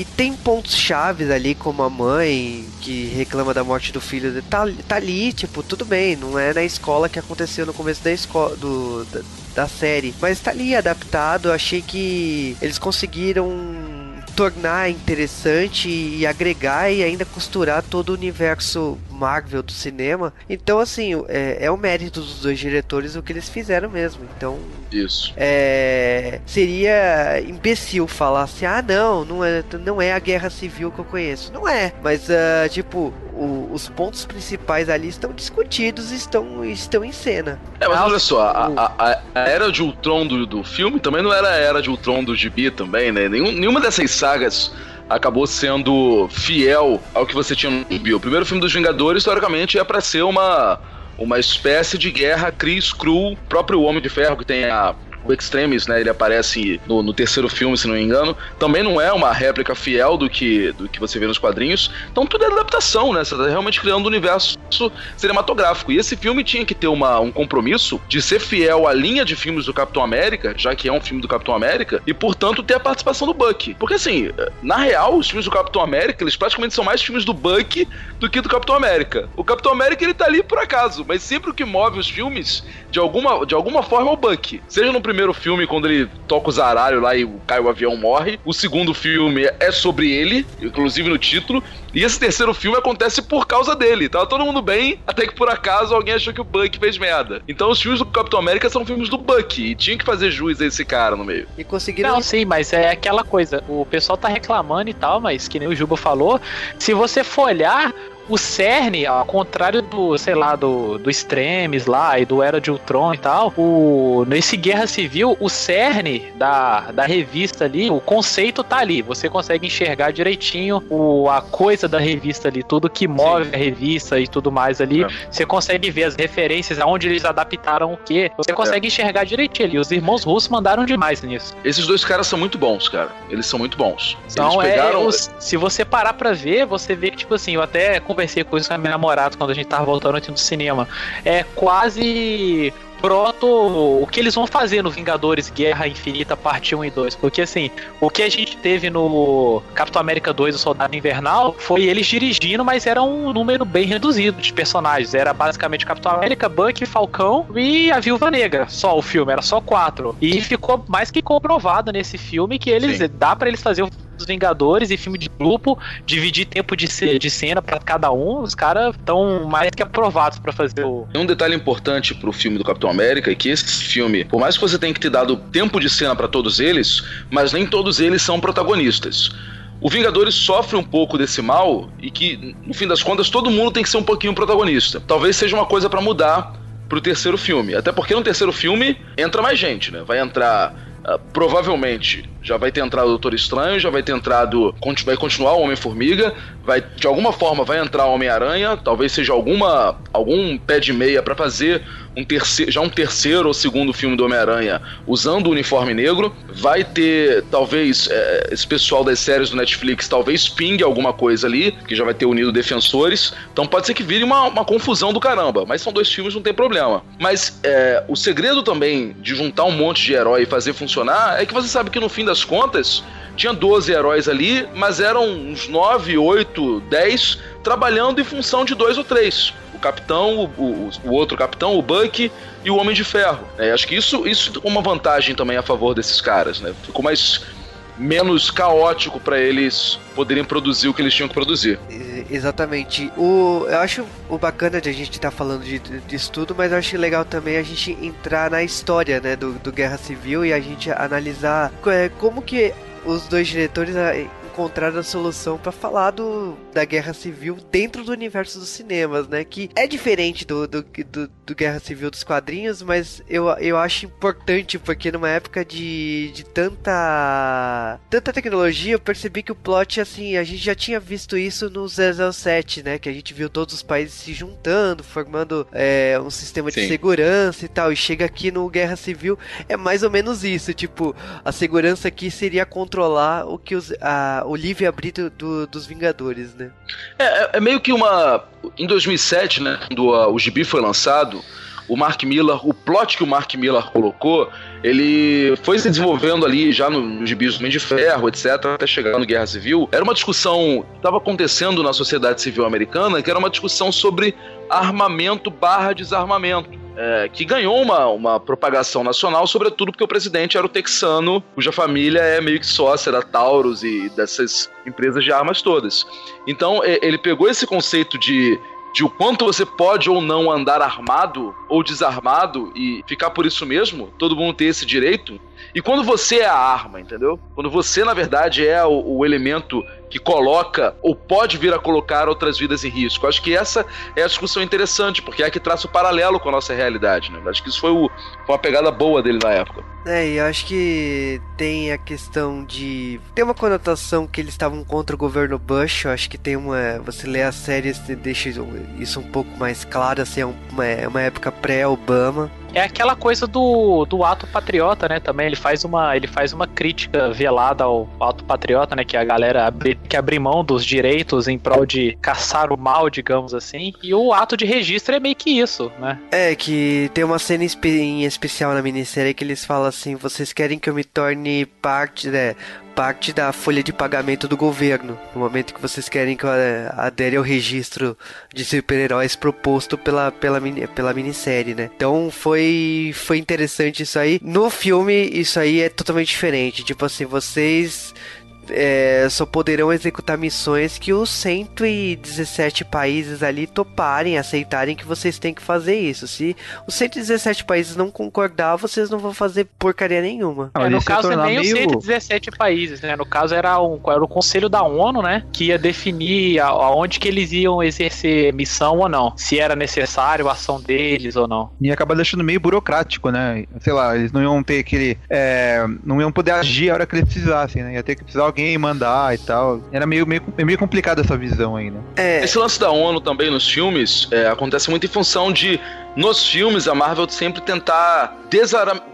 e tem pontos chaves ali, como a mãe que reclama da morte do filho, tá, tá ali, tipo, tudo bem, não é na escola que aconteceu no começo da escola, do, da, da série, mas tá ali adaptado, achei que eles conseguiram tornar interessante e agregar e ainda costurar todo o universo Marvel do cinema. Então, assim, é, é o mérito dos dois diretores o que eles fizeram mesmo. Então, Isso. é, seria imbecil falar assim: ah, não, não é, não é a guerra civil que eu conheço. Não é, mas, ah, tipo, o- os pontos principais ali estão discutidos e estão, estão em cena. É, mas olha só, a- a- a era de Ultron do, do filme também não era a era de Ultron do gibi também, né? Nenhum- nenhuma dessas sagas acabou sendo fiel ao que você tinha no gibi. O primeiro filme dos Vingadores, teoricamente, ia pra ser uma, uma espécie de guerra Chris Cru, próprio Homem de Ferro, que tem a. O Extremis, né? Ele aparece no, no terceiro filme, se não me engano. Também não é uma réplica fiel do que, do que você vê nos quadrinhos. Então tudo é adaptação, né? Você tá realmente criando um universo cinematográfico. E esse filme tinha que ter uma, um compromisso de ser fiel à linha de filmes do Capitão América, já que é um filme do Capitão América, e portanto ter a participação do Bucky. Porque assim, na real, os filmes do Capitão América, eles praticamente são mais filmes do Bucky do que do Capitão América. O Capitão América ele tá ali por acaso, mas sempre o que move os filmes de alguma, de alguma forma é o Bucky. Seja no primeiro filme, quando ele toca o zaralho lá e cai o avião morre. O segundo filme é sobre ele, inclusive no título. E esse terceiro filme acontece por causa dele. Tava todo mundo bem, até que por acaso alguém achou que o Bucky fez merda. Então os filmes do Capitão América são filmes do Bucky. E tinha que fazer jus a esse cara no meio. E conseguiram. Não, sim, mas é aquela coisa. O pessoal tá reclamando e tal, mas que nem o Juba falou, se você for olhar. O CERN, ao contrário do, sei lá, do, do Extremes lá e do Era de Ultron e tal, o, nesse Guerra Civil, o CERN da, da revista ali, o conceito tá ali. Você consegue enxergar direitinho o, a coisa coisa da revista ali, tudo que move Sim. a revista e tudo mais ali, é. você consegue ver as referências, aonde eles adaptaram o que, você consegue é. enxergar direitinho ali. Os irmãos russos mandaram demais nisso. Esses dois caras são muito bons, cara. Eles são muito bons. Então, é, pegaram... é, se você parar pra ver, você vê que, tipo assim, eu até conversei com isso com a minha namorada quando a gente tava voltando aqui no cinema. É quase proto o que eles vão fazer no Vingadores Guerra Infinita parte 1 e 2. Porque assim, o que a gente teve no Capitão América 2, o Soldado Invernal, foi eles dirigindo, mas era um número bem reduzido de personagens. Era basicamente Capitão América, Bucky, Falcão e a Viúva Negra. Só o filme, era só quatro. E ficou mais que comprovado nesse filme que eles Sim. dá para eles fazer dos Vingadores e filme de grupo, dividir tempo de, de cena para cada um, os caras estão mais que aprovados para fazer o. Um detalhe importante pro filme do Capitão América é que esse filme, por mais que você tenha que ter dado tempo de cena para todos eles, mas nem todos eles são protagonistas. O Vingadores sofre um pouco desse mal e que, no fim das contas, todo mundo tem que ser um pouquinho protagonista. Talvez seja uma coisa para mudar pro terceiro filme. Até porque no terceiro filme entra mais gente, né? Vai entrar Uh, provavelmente já vai ter entrado o Doutor Estranho, já vai ter entrado. Vai continuar o Homem-Formiga, vai de alguma forma vai entrar o Homem-Aranha, talvez seja alguma algum pé de meia para fazer um terceiro, já um terceiro ou segundo filme do Homem-Aranha usando o uniforme negro. Vai ter, talvez, é, esse pessoal das séries do Netflix talvez pingue alguma coisa ali, que já vai ter unido defensores. Então pode ser que vire uma, uma confusão do caramba. Mas são dois filmes, não tem problema. Mas é, o segredo também de juntar um monte de herói e fazer funcionar é que você sabe que no fim das contas tinha 12 heróis ali, mas eram uns 9, 8, 10 trabalhando em função de dois ou três capitão, o, o, o, outro capitão, o Buck e o Homem de Ferro. É, acho que isso, isso é uma vantagem também a favor desses caras, né? Ficou mais menos caótico para eles poderem produzir o que eles tinham que produzir. Exatamente. O, eu acho o bacana de a gente estar tá falando de, disso tudo, mas eu acho legal também a gente entrar na história né, do, do Guerra Civil e a gente analisar é, como que os dois diretores encontraram a solução para falar do, da guerra civil dentro do universo dos cinemas, né? Que é diferente do, do, do, do Guerra Civil dos quadrinhos, mas eu, eu acho importante porque numa época de, de tanta tanta tecnologia, eu percebi que o plot, assim, a gente já tinha visto isso no 007, né? Que a gente viu todos os países se juntando, formando é, um sistema de Sim. segurança e tal. E chega aqui no Guerra Civil, é mais ou menos isso. Tipo, a segurança aqui seria controlar o que os, a, o livre-arbítrio do, dos Vingadores, né? É, é, é, meio que uma. Em 2007, né, quando o gibi foi lançado, o Mark Miller, o plot que o Mark Miller colocou, ele foi se desenvolvendo ali já nos gibis do de Ferro, etc., até chegar no Guerra Civil. Era uma discussão que estava acontecendo na sociedade civil americana, que era uma discussão sobre armamento barra desarmamento é, que ganhou uma, uma propagação nacional, sobretudo porque o presidente era o texano, cuja família é meio que sócia da Taurus e dessas empresas de armas todas. Então ele pegou esse conceito de de o quanto você pode ou não andar armado ou desarmado e ficar por isso mesmo, todo mundo tem esse direito. E quando você é a arma, entendeu? Quando você, na verdade, é o, o elemento que coloca ou pode vir a colocar outras vidas em risco. Acho que essa é a discussão interessante, porque é a que traça o paralelo com a nossa realidade, né? Acho que isso foi, o, foi uma pegada boa dele na época. É, e eu acho que tem a questão de. Tem uma conotação que eles estavam contra o governo Bush. Eu acho que tem uma. Você lê a série deixa isso um pouco mais claro, assim, é uma, é uma época pré-Obama. É aquela coisa do, do ato patriota, né? Também ele faz uma ele faz uma crítica velada ao ato patriota, né? Que a galera abri, que abre mão dos direitos em prol de caçar o mal, digamos assim. E o ato de registro é meio que isso, né? É que tem uma cena em especial na minissérie que eles falam assim: vocês querem que eu me torne parte, né? parte da folha de pagamento do governo, no momento que vocês querem que eu eh, adere ao registro de super-heróis proposto pela, pela, pela minissérie, né? Então foi, foi interessante isso aí. No filme, isso aí é totalmente diferente. Tipo assim, vocês é, só poderão executar missões que os 117 países ali toparem, aceitarem que vocês têm que fazer isso. Se os 117 países não concordar, vocês não vão fazer porcaria nenhuma. É, no caso, é nem meio... os 117 países, né? No caso, era, um, era o Conselho da ONU, né? Que ia definir aonde que eles iam exercer missão ou não. Se era necessário a ação deles ou não. E acaba deixando meio burocrático, né? Sei lá, eles não iam ter aquele. É, não iam poder agir a hora que eles precisassem, né? Ia ter que precisar alguém mandar e tal. Era meio, meio, meio complicado essa visão aí, né? É, Esse lance da ONU também nos filmes é, acontece muito em função de, nos filmes, a Marvel sempre tentar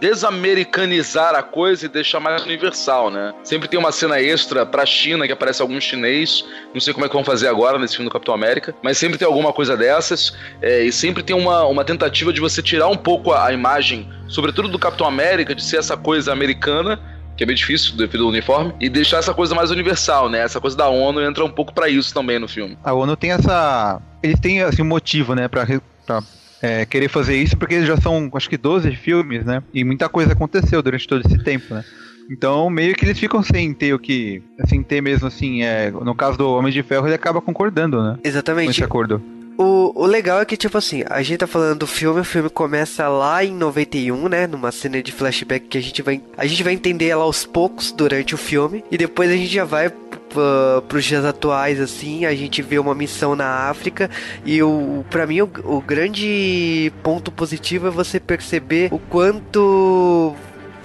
desamericanizar a coisa e deixar mais universal, né? Sempre tem uma cena extra pra China que aparece algum chinês, não sei como é que vão fazer agora nesse filme do Capitão América, mas sempre tem alguma coisa dessas, é, e sempre tem uma, uma tentativa de você tirar um pouco a, a imagem, sobretudo do Capitão América, de ser essa coisa americana que é bem difícil devido ao uniforme, e deixar essa coisa mais universal, né? Essa coisa da ONU entra um pouco pra isso também no filme. A ONU tem essa. Eles têm assim, um motivo, né, pra, pra é, querer fazer isso, porque eles já são, acho que 12 filmes, né? E muita coisa aconteceu durante todo esse tempo, né? Então, meio que eles ficam sem ter o que. Sem ter mesmo, assim. É, no caso do Homem de Ferro, ele acaba concordando, né? Com exatamente. esse acordo. O, o legal é que, tipo assim, a gente tá falando do filme, o filme começa lá em 91, né? Numa cena de flashback que a gente vai. A gente vai entender ela aos poucos durante o filme. E depois a gente já vai para pros dias atuais, assim, a gente vê uma missão na África. E o para mim o, o grande ponto positivo é você perceber o quanto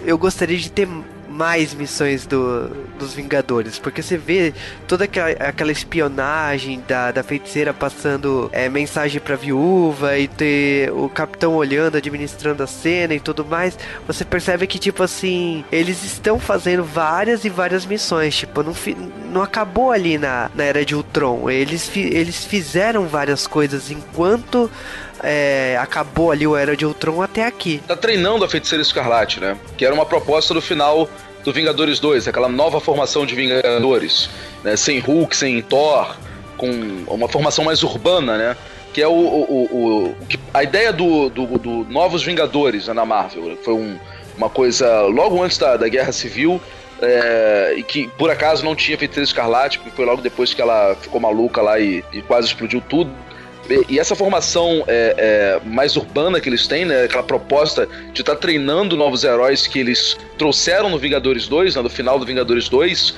eu gostaria de ter mais missões do, dos Vingadores, porque você vê toda aquela, aquela espionagem da, da feiticeira passando é, mensagem pra viúva e ter o capitão olhando, administrando a cena e tudo mais, você percebe que, tipo assim, eles estão fazendo várias e várias missões, tipo, não, fi- não acabou ali na, na era de Ultron, eles, fi- eles fizeram várias coisas enquanto é, acabou ali o Era de Ultron até aqui. Tá treinando a Feiticeira Escarlate, né? Que era uma proposta do final do Vingadores 2, aquela nova formação de Vingadores, né? Sem Hulk, sem Thor, com uma formação mais urbana, né? Que é o, o- o- o- a ideia do, do, do Novos Vingadores né, na Marvel. Foi um- uma coisa logo antes da, da Guerra Civil. é, e que por acaso não tinha Feiticeira Escarlate, porque foi logo depois que ela ficou maluca lá e, e quase explodiu tudo. E- essa formação é, é, mais urbana que eles têm, né? Aquela proposta de estar treinando novos heróis que eles trouxeram no Vingadores 2, né, no final do Vingadores 2,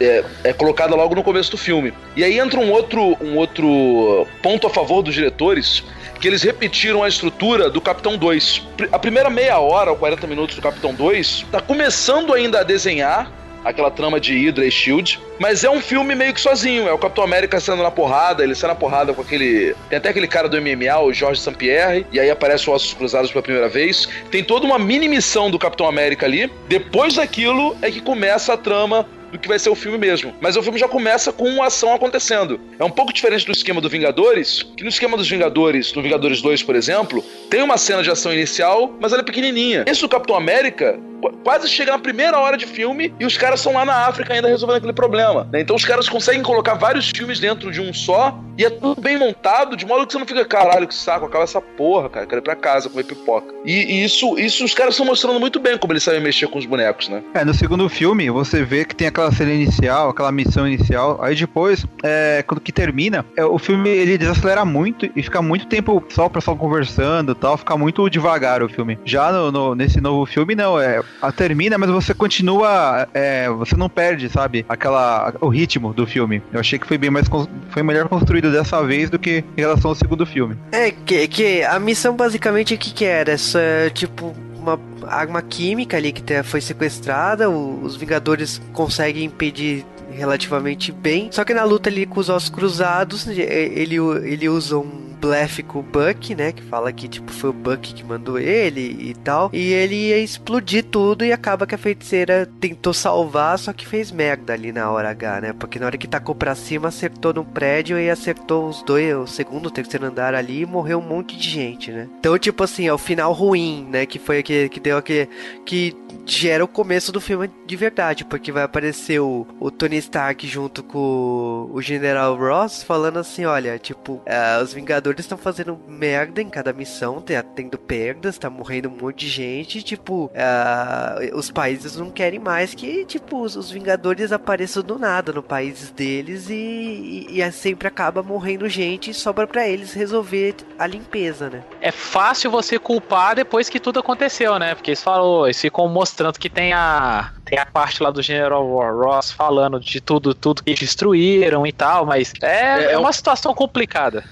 é, é colocada logo no começo do filme. E aí entra um outro, um outro ponto a favor dos diretores, que eles repetiram a estrutura do Capitão 2. Pr- A primeira meia hora ou 40 minutos do Capitão 2 tá começando ainda a desenhar aquela trama de Hydra e Shield, mas é um filme meio que sozinho. É o Capitão América sendo na porrada, ele sai na porrada com aquele. Tem até aquele cara do MMA, o Jorge St. Pierre, e aí aparece o Ossos Cruzados pela primeira vez. Tem toda uma mini missão do Capitão América ali. Depois daquilo é que começa a trama do que vai ser o filme mesmo. Mas o filme já começa com uma ação acontecendo. É um pouco diferente do esquema do Vingadores, que no esquema dos Vingadores, no Vingadores 2, por exemplo, tem uma cena de ação inicial, mas ela é pequenininha. Esse do Capitão América qu- quase chega na primeira hora de filme e os caras são lá na África ainda resolvendo aquele problema. né? Então os caras conseguem colocar vários filmes dentro de um só e é tudo bem montado, de modo que você não fica, caralho, que saco, acaba essa porra, cara, quero ir pra casa comer pipoca. E, e isso, isso os caras estão mostrando muito bem como eles sabem mexer com os bonecos, né? É, no segundo filme, você vê que tem aquela cena inicial, aquela missão inicial, aí depois, é, quando que termina, é, o filme ele desacelera muito e fica muito tempo só o pessoal conversando tal, fica muito devagar o filme. Já no, no- nesse novo filme, não, é, a termina, mas você continua, é, você não perde, sabe, aquela, o ritmo do filme. Eu achei que foi bem mais, foi melhor construído dessa vez do que em relação ao segundo filme. É, que, que a missão basicamente o que, que era? Essa, tipo, uma arma química ali que foi sequestrada, os Vingadores conseguem impedir relativamente bem. Só que na luta ali com os ossos cruzados, ele, ele usa um blefe com o Buck, né? Que fala que tipo foi o Buck que mandou ele e tal. E ele ia explodir tudo e acaba que a feiticeira tentou salvar, só que fez merda ali na hora H, né? Porque na hora que tacou pra cima, acertou no prédio e acertou os dois, o segundo, o terceiro andar ali e morreu um monte de gente, né? Então, tipo assim, é o final ruim, né? Que foi aquele que deu aquele. que gera o começo do filme de verdade, porque vai aparecer o, o Tony Stark junto com o General Ross falando assim: olha, tipo, ah, os Vingadores estão fazendo merda em cada missão, tá tendo perdas, tá morrendo um monte de gente, tipo, ah, os países não querem mais que, tipo, os, os Vingadores apareçam do nada no país deles e, e, e sempre acaba morrendo gente e sobra pra eles resolver a limpeza, né? É fácil você culpar depois que tudo aconteceu, né? Porque eles falam, eles ficam mostrando que tem a tem a parte lá do General Ross falando de tudo, tudo que destruíram e tal, mas é, É, é é uma um- situação complicada.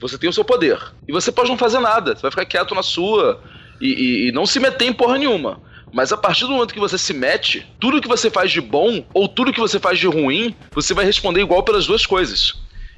Você tem o seu poder. E você pode não fazer nada. Você vai ficar quieto na sua e, e- e não se meter em porra nenhuma. Mas a partir do momento que você se mete, tudo que você faz de bom ou tudo que você faz de ruim, você vai responder igual pelas duas coisas.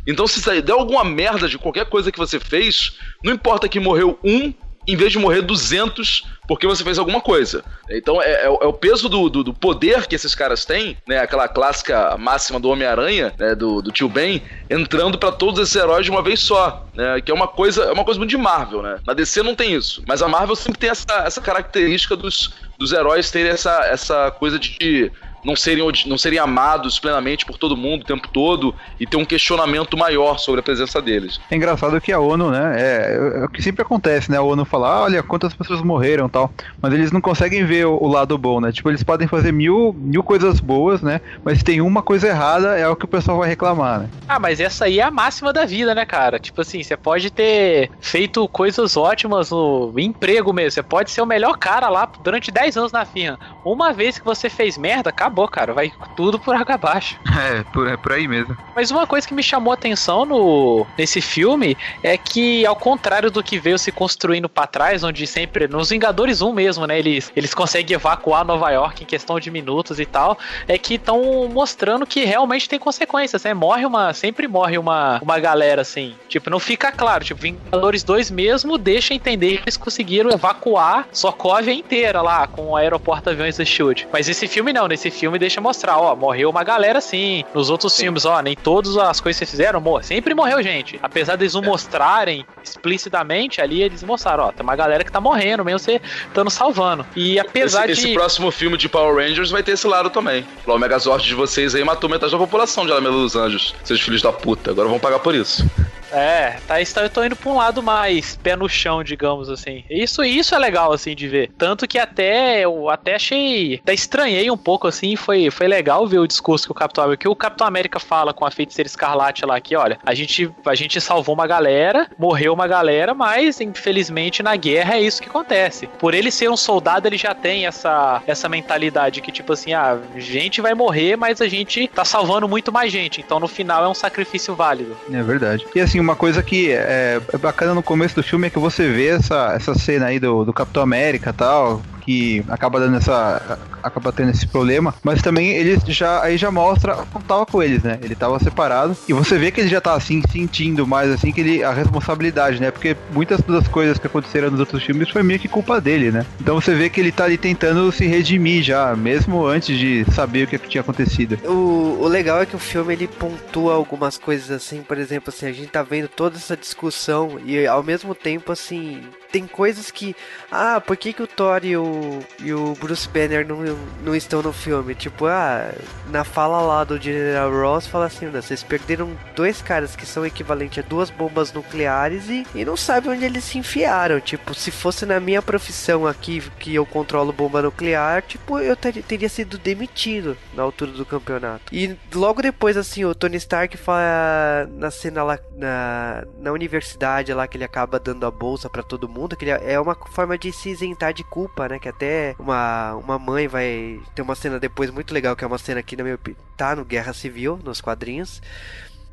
Então, se der alguma merda de qualquer coisa que você fez, não importa que morreu um em vez de morrer 200 porque você fez alguma coisa. Então é, é, é o peso do, do, do, poder que esses caras têm, né? Aquela clássica máxima do Homem-Aranha, né? Do, do tio Ben, entrando para todos esses heróis de uma vez só, né? Que é uma coisa, é uma coisa muito de Marvel, né? Na DC não tem isso, mas a Marvel sempre tem essa, essa característica dos, dos heróis terem essa, essa coisa de não serem, não serem amados plenamente por todo mundo o tempo todo e ter um questionamento maior sobre a presença deles. É engraçado que a ONU, né, é, é o que sempre acontece, né, a ONU fala, ah, olha quantas pessoas morreram tal, mas eles não conseguem ver o, o, lado bom, né, tipo, eles podem fazer mil, mil coisas boas, né, mas se tem uma coisa errada é o que o pessoal vai reclamar, né. Ah, mas essa aí é a máxima da vida, né, cara, tipo assim, você pode ter feito coisas ótimas no emprego mesmo, você pode ser o melhor cara lá durante 10 anos na firma, uma vez que você fez merda, acabou acabou, cara. Vai tudo por água abaixo. É, por, é por aí mesmo. Mas uma coisa que me chamou a atenção no, nesse filme é que, ao contrário do que veio se construindo para trás, onde sempre. Nos Vingadores 1 mesmo, né? Eles, eles conseguem evacuar Nova York em questão de minutos e tal. É que estão mostrando que realmente tem consequências, né? Morre uma. Sempre morre uma, uma galera assim. Tipo, não fica claro. Tipo, Vingadores 2 mesmo deixa entender que eles conseguiram evacuar Sokovia inteira lá com o aeroporto aviões da Shield. Mas esse filme não, nesse filme deixa mostrar, ó, morreu uma galera sim. Nos outros sim. filmes, ó, nem todas as coisas que vocês fizeram, morreu. Sempre morreu gente. Apesar deles não é. mostrarem explicitamente ali, eles mostraram, ó, tem uma galera que tá morrendo, mesmo você estando salvando. E apesar esse, de. Esse próximo filme de Power Rangers vai ter esse lado também. O Megazord de vocês aí matou metade da população de Alameda dos Anjos. Seus filhos da puta. Agora vão pagar por isso. É, tá, eu tô indo pra um lado mais pé no chão, digamos assim. Isso, isso é legal, assim, de ver. Tanto que até eu até achei. Até estranhei um pouco, assim. Foi, foi legal ver o discurso que o Capitão América. Que o Capitão América fala com a feiticeira escarlate lá, que olha, a gente, a gente salvou uma galera, morreu uma galera, mas infelizmente na guerra é isso que acontece. Por ele ser um soldado, ele já tem essa, essa mentalidade que, tipo assim, ah, gente vai morrer, mas a gente tá salvando muito mais gente. Então no final é um sacrifício válido. É verdade. E assim, uma coisa que é, é, bacana no começo do filme é que você vê essa, essa cena aí do, do Capitão América tal, que acaba dando essa. acaba tendo esse problema. Mas também ele já aí já mostra como tava com eles, né? Ele tava separado. E você vê que ele já tá assim, sentindo mais assim que ele. a responsabilidade, né? Porque muitas das coisas que aconteceram nos outros filmes foi meio que culpa dele, né? Então você vê que ele tá ali tentando se redimir já, mesmo antes de saber o que tinha acontecido. O, o legal é que o filme ele pontua algumas coisas assim, por exemplo, assim, a gente tá vendo toda essa discussão e ao mesmo tempo assim tem coisas que. Ah, por que, que o Thor e o, e o Bruce Banner não, não estão no filme? Tipo, ah, na fala lá do General Ross, fala assim: vocês perderam dois caras que são equivalentes a duas bombas nucleares e, e não sabem onde eles se enfiaram. Tipo, se fosse na minha profissão aqui, que eu controlo bomba nuclear, tipo, eu ter, teria sido demitido na altura do campeonato. E logo depois, assim, o Tony Stark fala na cena lá na, na universidade lá que ele acaba dando a bolsa para todo mundo mundo, que é uma forma de se isentar de culpa, né? Que até uma, uma mãe vai ter uma cena depois muito legal, que é uma cena que na minha tá no Guerra Civil, nos quadrinhos,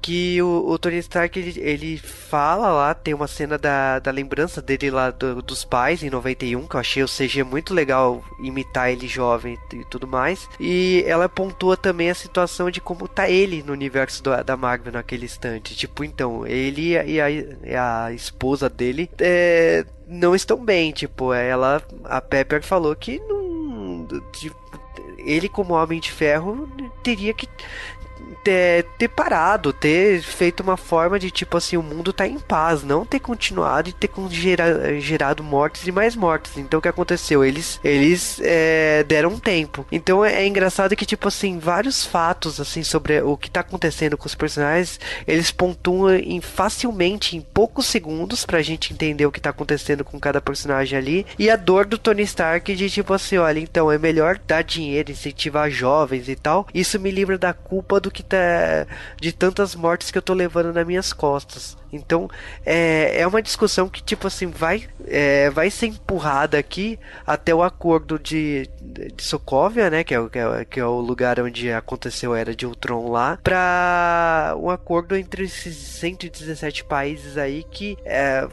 que o, o Tony Stark ele, ele, fala lá, tem uma cena da, da lembrança dele lá do, dos pais em 91, que eu achei o CG muito legal imitar ele jovem e tudo mais. E ela pontua também a situação de como tá ele no universo do, da Marvel naquele instante. Tipo, então, ele e a, e a esposa dele é, não estão bem. Tipo, ela, a Pepper falou que não. Tipo, ele como Homem de Ferro teria que ter, ter parado, ter feito uma forma de tipo assim, o mundo tá em paz, não ter continuado e ter gera, gerado mortes e mais mortes. Então o que aconteceu? Eles, eles é, deram tempo. Então é, é, engraçado que, tipo assim, vários fatos assim sobre o que tá acontecendo com os personagens, eles pontuam em, facilmente em poucos segundos pra gente entender o que tá acontecendo com cada personagem ali. E a dor do Tony Stark de tipo assim, olha, então é melhor dar dinheiro, incentivar jovens e tal. Isso me livra da culpa do que tá, de tantas mortes que eu tô levando nas minhas costas. Então é, é uma discussão que tipo assim vai é, vai ser empurrada aqui até o acordo de, de Sokovia, né, que é, que é, que é o lugar onde aconteceu a era de Ultron lá, para um acordo entre esses 117 países aí que é,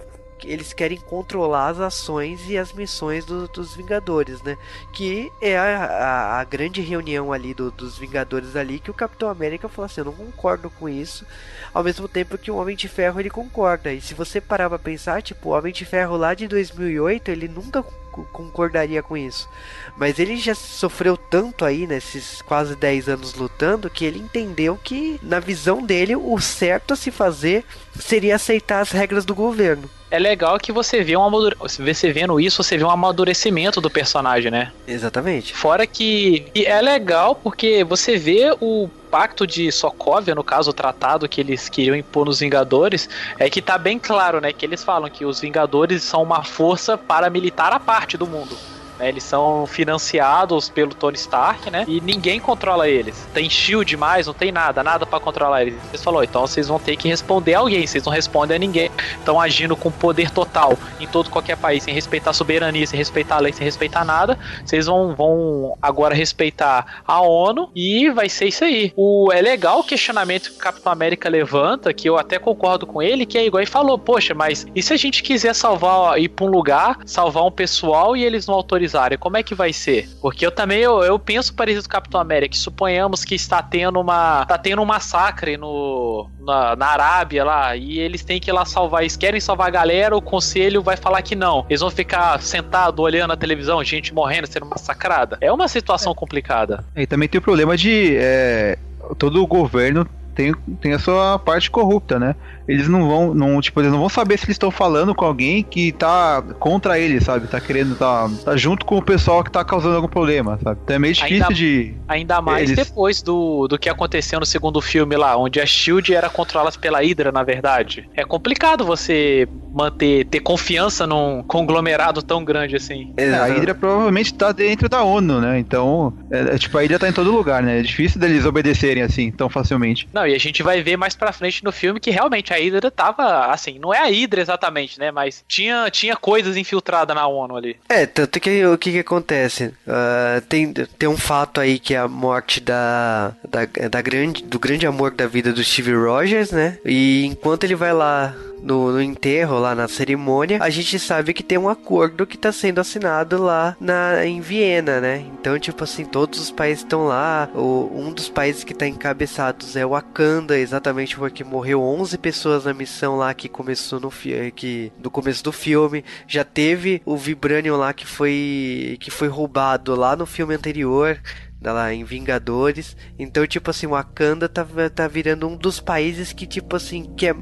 eles querem controlar as ações e as missões do, dos Vingadores, né? Que é a, a, a grande reunião ali do, dos Vingadores ali que o Capitão América falou assim, eu não concordo com isso, ao mesmo tempo que o Homem de Ferro ele concorda. E se você parar pra pensar, tipo, o Homem de Ferro lá de 2008, ele nunca concordaria com isso. Mas ele já sofreu tanto aí nesses quase 10 anos lutando que ele entendeu que, na visão dele, o certo a se fazer seria aceitar as regras do governo. É legal que você vê um amadure... você vendo isso, você vê um amadurecimento do personagem, né? Exatamente. Fora que e é legal porque você vê o pacto de Sokovia, no caso, o tratado que eles queriam impor nos Vingadores, é que tá bem claro, né? Que eles falam que os Vingadores são uma força paramilitar à parte do mundo. Né? Eles são financiados pelo Tony Stark, né? E ninguém controla eles. Tem shield mais, não tem nada, nada para controlar eles. Eles falou, então vocês vão ter que responder a alguém, vocês não respondem a ninguém. Estão agindo com poder total em todo qualquer país, sem respeitar a soberania, sem respeitar a lei, sem respeitar nada. Vocês vão, vão agora respeitar a ONU e vai ser isso aí. O, é legal o questionamento que o Capitão América levanta, que eu até concordo com ele, que é igual e falou, poxa, mas e se a gente quiser salvar, ir pra um lugar, salvar um pessoal e eles não autorizam área, como é que vai ser? Porque eu também eu, eu penso parecido com o Capitão América, que suponhamos que está tendo uma tá tendo um massacre no na, na Arábia lá e eles têm que ir lá salvar, eles querem salvar a galera, o conselho vai falar que não. Eles vão ficar sentados olhando a televisão, gente morrendo, sendo massacrada. É uma situação é. complicada. E também tem o problema de é, todo o governo tem, tem a sua parte corrupta, né? eles não vão, não, tipo, eles não vão saber se eles estão falando com alguém que tá contra eles, sabe? Tá querendo tá, tá junto com o pessoal que tá causando algum problema, sabe? Então é meio difícil ainda, de. Ainda mais eles... depois do, do que aconteceu no segundo filme lá, onde a Shield era controlada pela Hydra, na verdade. É complicado você manter, ter confiança num conglomerado tão grande assim. É, a Hydra provavelmente tá dentro da ONU, né? Então, é, é, tipo, a Hydra tá em todo lugar, né? É difícil deles obedecerem assim tão facilmente. Não, e a gente vai ver mais pra frente no filme que realmente a Hydra tava, assim, não é a Hydra exatamente, né? Mas tinha, tinha coisas infiltradas na ONU ali. É, tanto que o que, que acontece? Uh, tem, tem um fato aí que é a morte da, da, da grande, do grande amor da vida do Steve Rogers, né? E enquanto ele vai lá no, no, enterro, lá na cerimônia, a gente sabe que tem um acordo que está sendo assinado lá na, em Viena, né? Então, tipo assim, todos os países estão lá. O, um dos países que está encabeçados é o Wakanda, exatamente porque morreu 11 pessoas na missão lá que começou no, que, no começo do filme. Já teve o Vibranium lá que foi, que foi roubado lá no filme anterior lá em Vingadores. Então, tipo assim, o Wakanda tá, tá virando um dos países que, tipo assim, que é,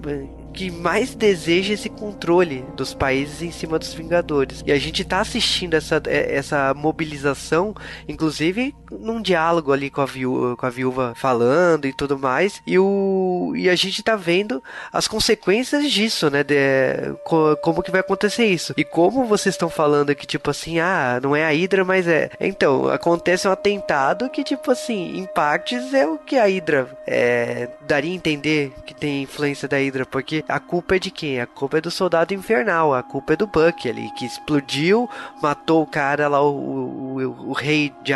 que mais deseja esse controle dos países em cima dos Vingadores. E a gente tá assistindo essa, é, essa mobilização, inclusive num diálogo ali com a, viúva, com a viúva falando e tudo mais. E, o, e a gente tá vendo as consequências disso, né? De, como que vai acontecer isso. E como vocês estão falando que, tipo assim, ah, não é a Hydra, mas é. Então, acontece um atentado que, tipo assim, em partes é o que a Hydra é, daria a entender que tem influência da Hydra, porque a culpa é de quem? A culpa é do soldado infernal, a culpa é do Buck ali, que explodiu, matou o cara lá, o, o, o, o rei de,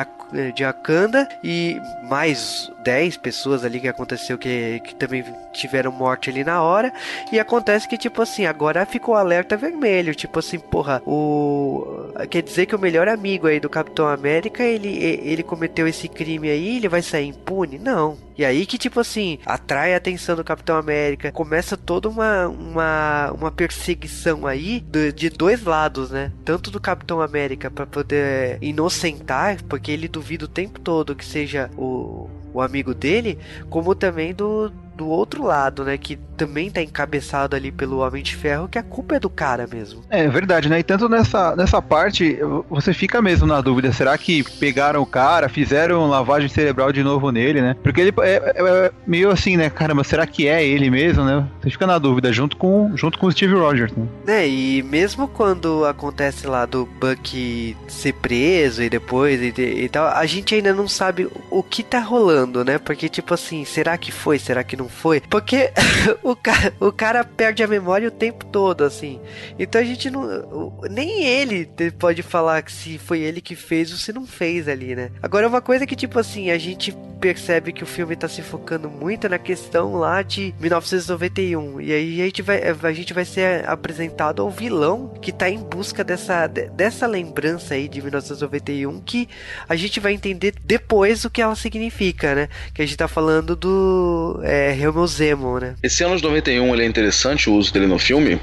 de Akanda e mais 10 pessoas ali que aconteceu que, que também tiveram morte ali na hora. E acontece que, tipo assim, agora ficou alerta vermelho. Tipo assim, porra, o. Quer dizer que o melhor amigo aí do Capitão América ele, ele cometeu esse crime aí, ele vai sair impune? Não. E aí que, tipo assim, atrai a atenção do Capitão América. Começa toda uma, uma, uma perseguição aí de, de dois lados, né? Tanto do Capitão América para poder inocentar, porque ele duvida o tempo todo que seja o, o amigo dele, como também do, do outro lado, né? Que também tá encabeçado ali pelo Homem de Ferro, que a culpa é do cara mesmo. É verdade, né? E tanto nessa, nessa parte, você fica mesmo na dúvida: será que pegaram o cara, fizeram lavagem cerebral de novo nele, né? Porque ele é, é, é meio assim, né? Caramba, será que é ele mesmo, né? Você fica na dúvida junto com, junto com o Steve Rogers, né? É, e mesmo quando acontece lá do Buck ser preso e depois e, e tal, a gente ainda não sabe o que tá rolando, né? Porque, tipo assim, será que foi? Será que não foi? Porque o, cara, o cara perde a memória o tempo todo, assim. Então a gente não. Nem ele pode falar que se foi ele que fez ou se não fez ali, né? Agora, uma coisa que, tipo assim, a gente percebe que o filme tá se focando muito na questão lá de 1991. E aí a gente vai, a gente vai ser apresentado ao vilão que tá em busca dessa, dessa lembrança aí de 1991 que a gente vai entender depois o que ela significa, né? Que a gente tá falando do é, Helmut Zemo, né? Esse ano de 91 ele é interessante o uso dele no filme,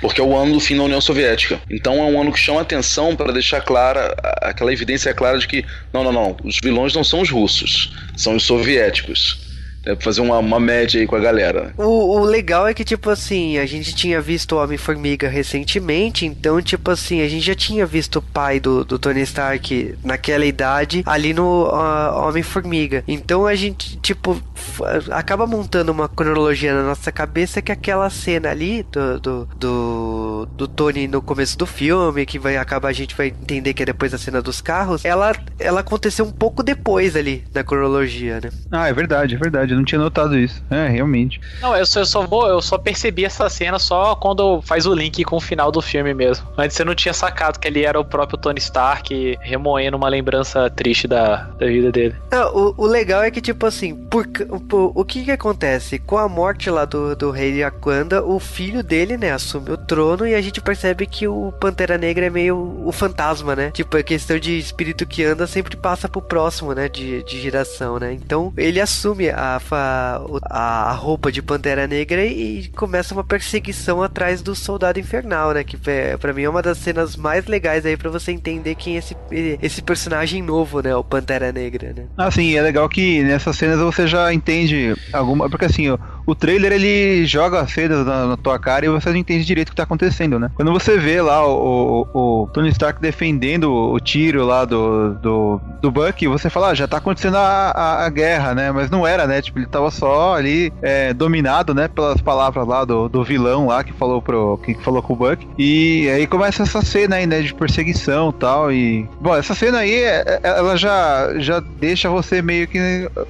porque é o ano do fim da União Soviética. Então é um ano que chama atenção para deixar clara aquela evidência clara de que não, não, não, os vilões não são os russos, são os soviéticos. É pra fazer uma, uma média aí com a galera. O, o legal é que, tipo assim, a gente tinha visto o Homem-Formiga recentemente, então, tipo assim, a gente já tinha visto o pai do, do Tony Stark naquela idade ali no uh, Homem-Formiga. Então a gente, tipo, acaba montando uma cronologia na nossa cabeça que aquela cena ali do, do, do, do Tony no começo do filme, que vai acabar a gente vai entender que é depois da cena dos carros, ela, ela aconteceu um pouco depois ali na cronologia, né? Ah, é verdade, é verdade. Eu não tinha notado isso. É, realmente. Não, eu só, eu só vou, eu só percebi essa cena só quando faz o link com o final do filme mesmo. Antes eu não tinha sacado que ele era o próprio Tony Stark remoendo uma lembrança triste da, da vida dele. Não, o, o legal é que, tipo assim, por, por, o que que acontece? Com a morte lá do, do rei Wakanda, o filho dele, né, assume o trono e a gente percebe que o Pantera Negra é meio o fantasma, né? Tipo, a questão de espírito que anda sempre passa pro próximo, né, de, de geração, né? Então, ele assume a a, roupa de Pantera Negra e começa uma perseguição atrás do Soldado Infernal, né? Que é, para mim é uma das cenas mais legais aí para você entender quem é esse, esse personagem novo, né? O Pantera Negra, né? Ah, sim, é legal que nessas cenas você já entende alguma. Porque assim, o trailer ele joga cenas na, na, tua cara e você não entende direito o que tá acontecendo, né? Quando você vê lá o, o, o Tony Stark defendendo o tiro lá do, do, do Bucky, você fala, ah, já tá acontecendo a, a, a guerra, né? Mas não era, né? Tipo, ele tava só ali é, dominado, né, pelas palavras lá do, do vilão lá que falou pro que falou com o Buck. E aí começa essa cena aí, né, de perseguição, tal e bom, essa cena aí é, é, ela já já deixa você meio que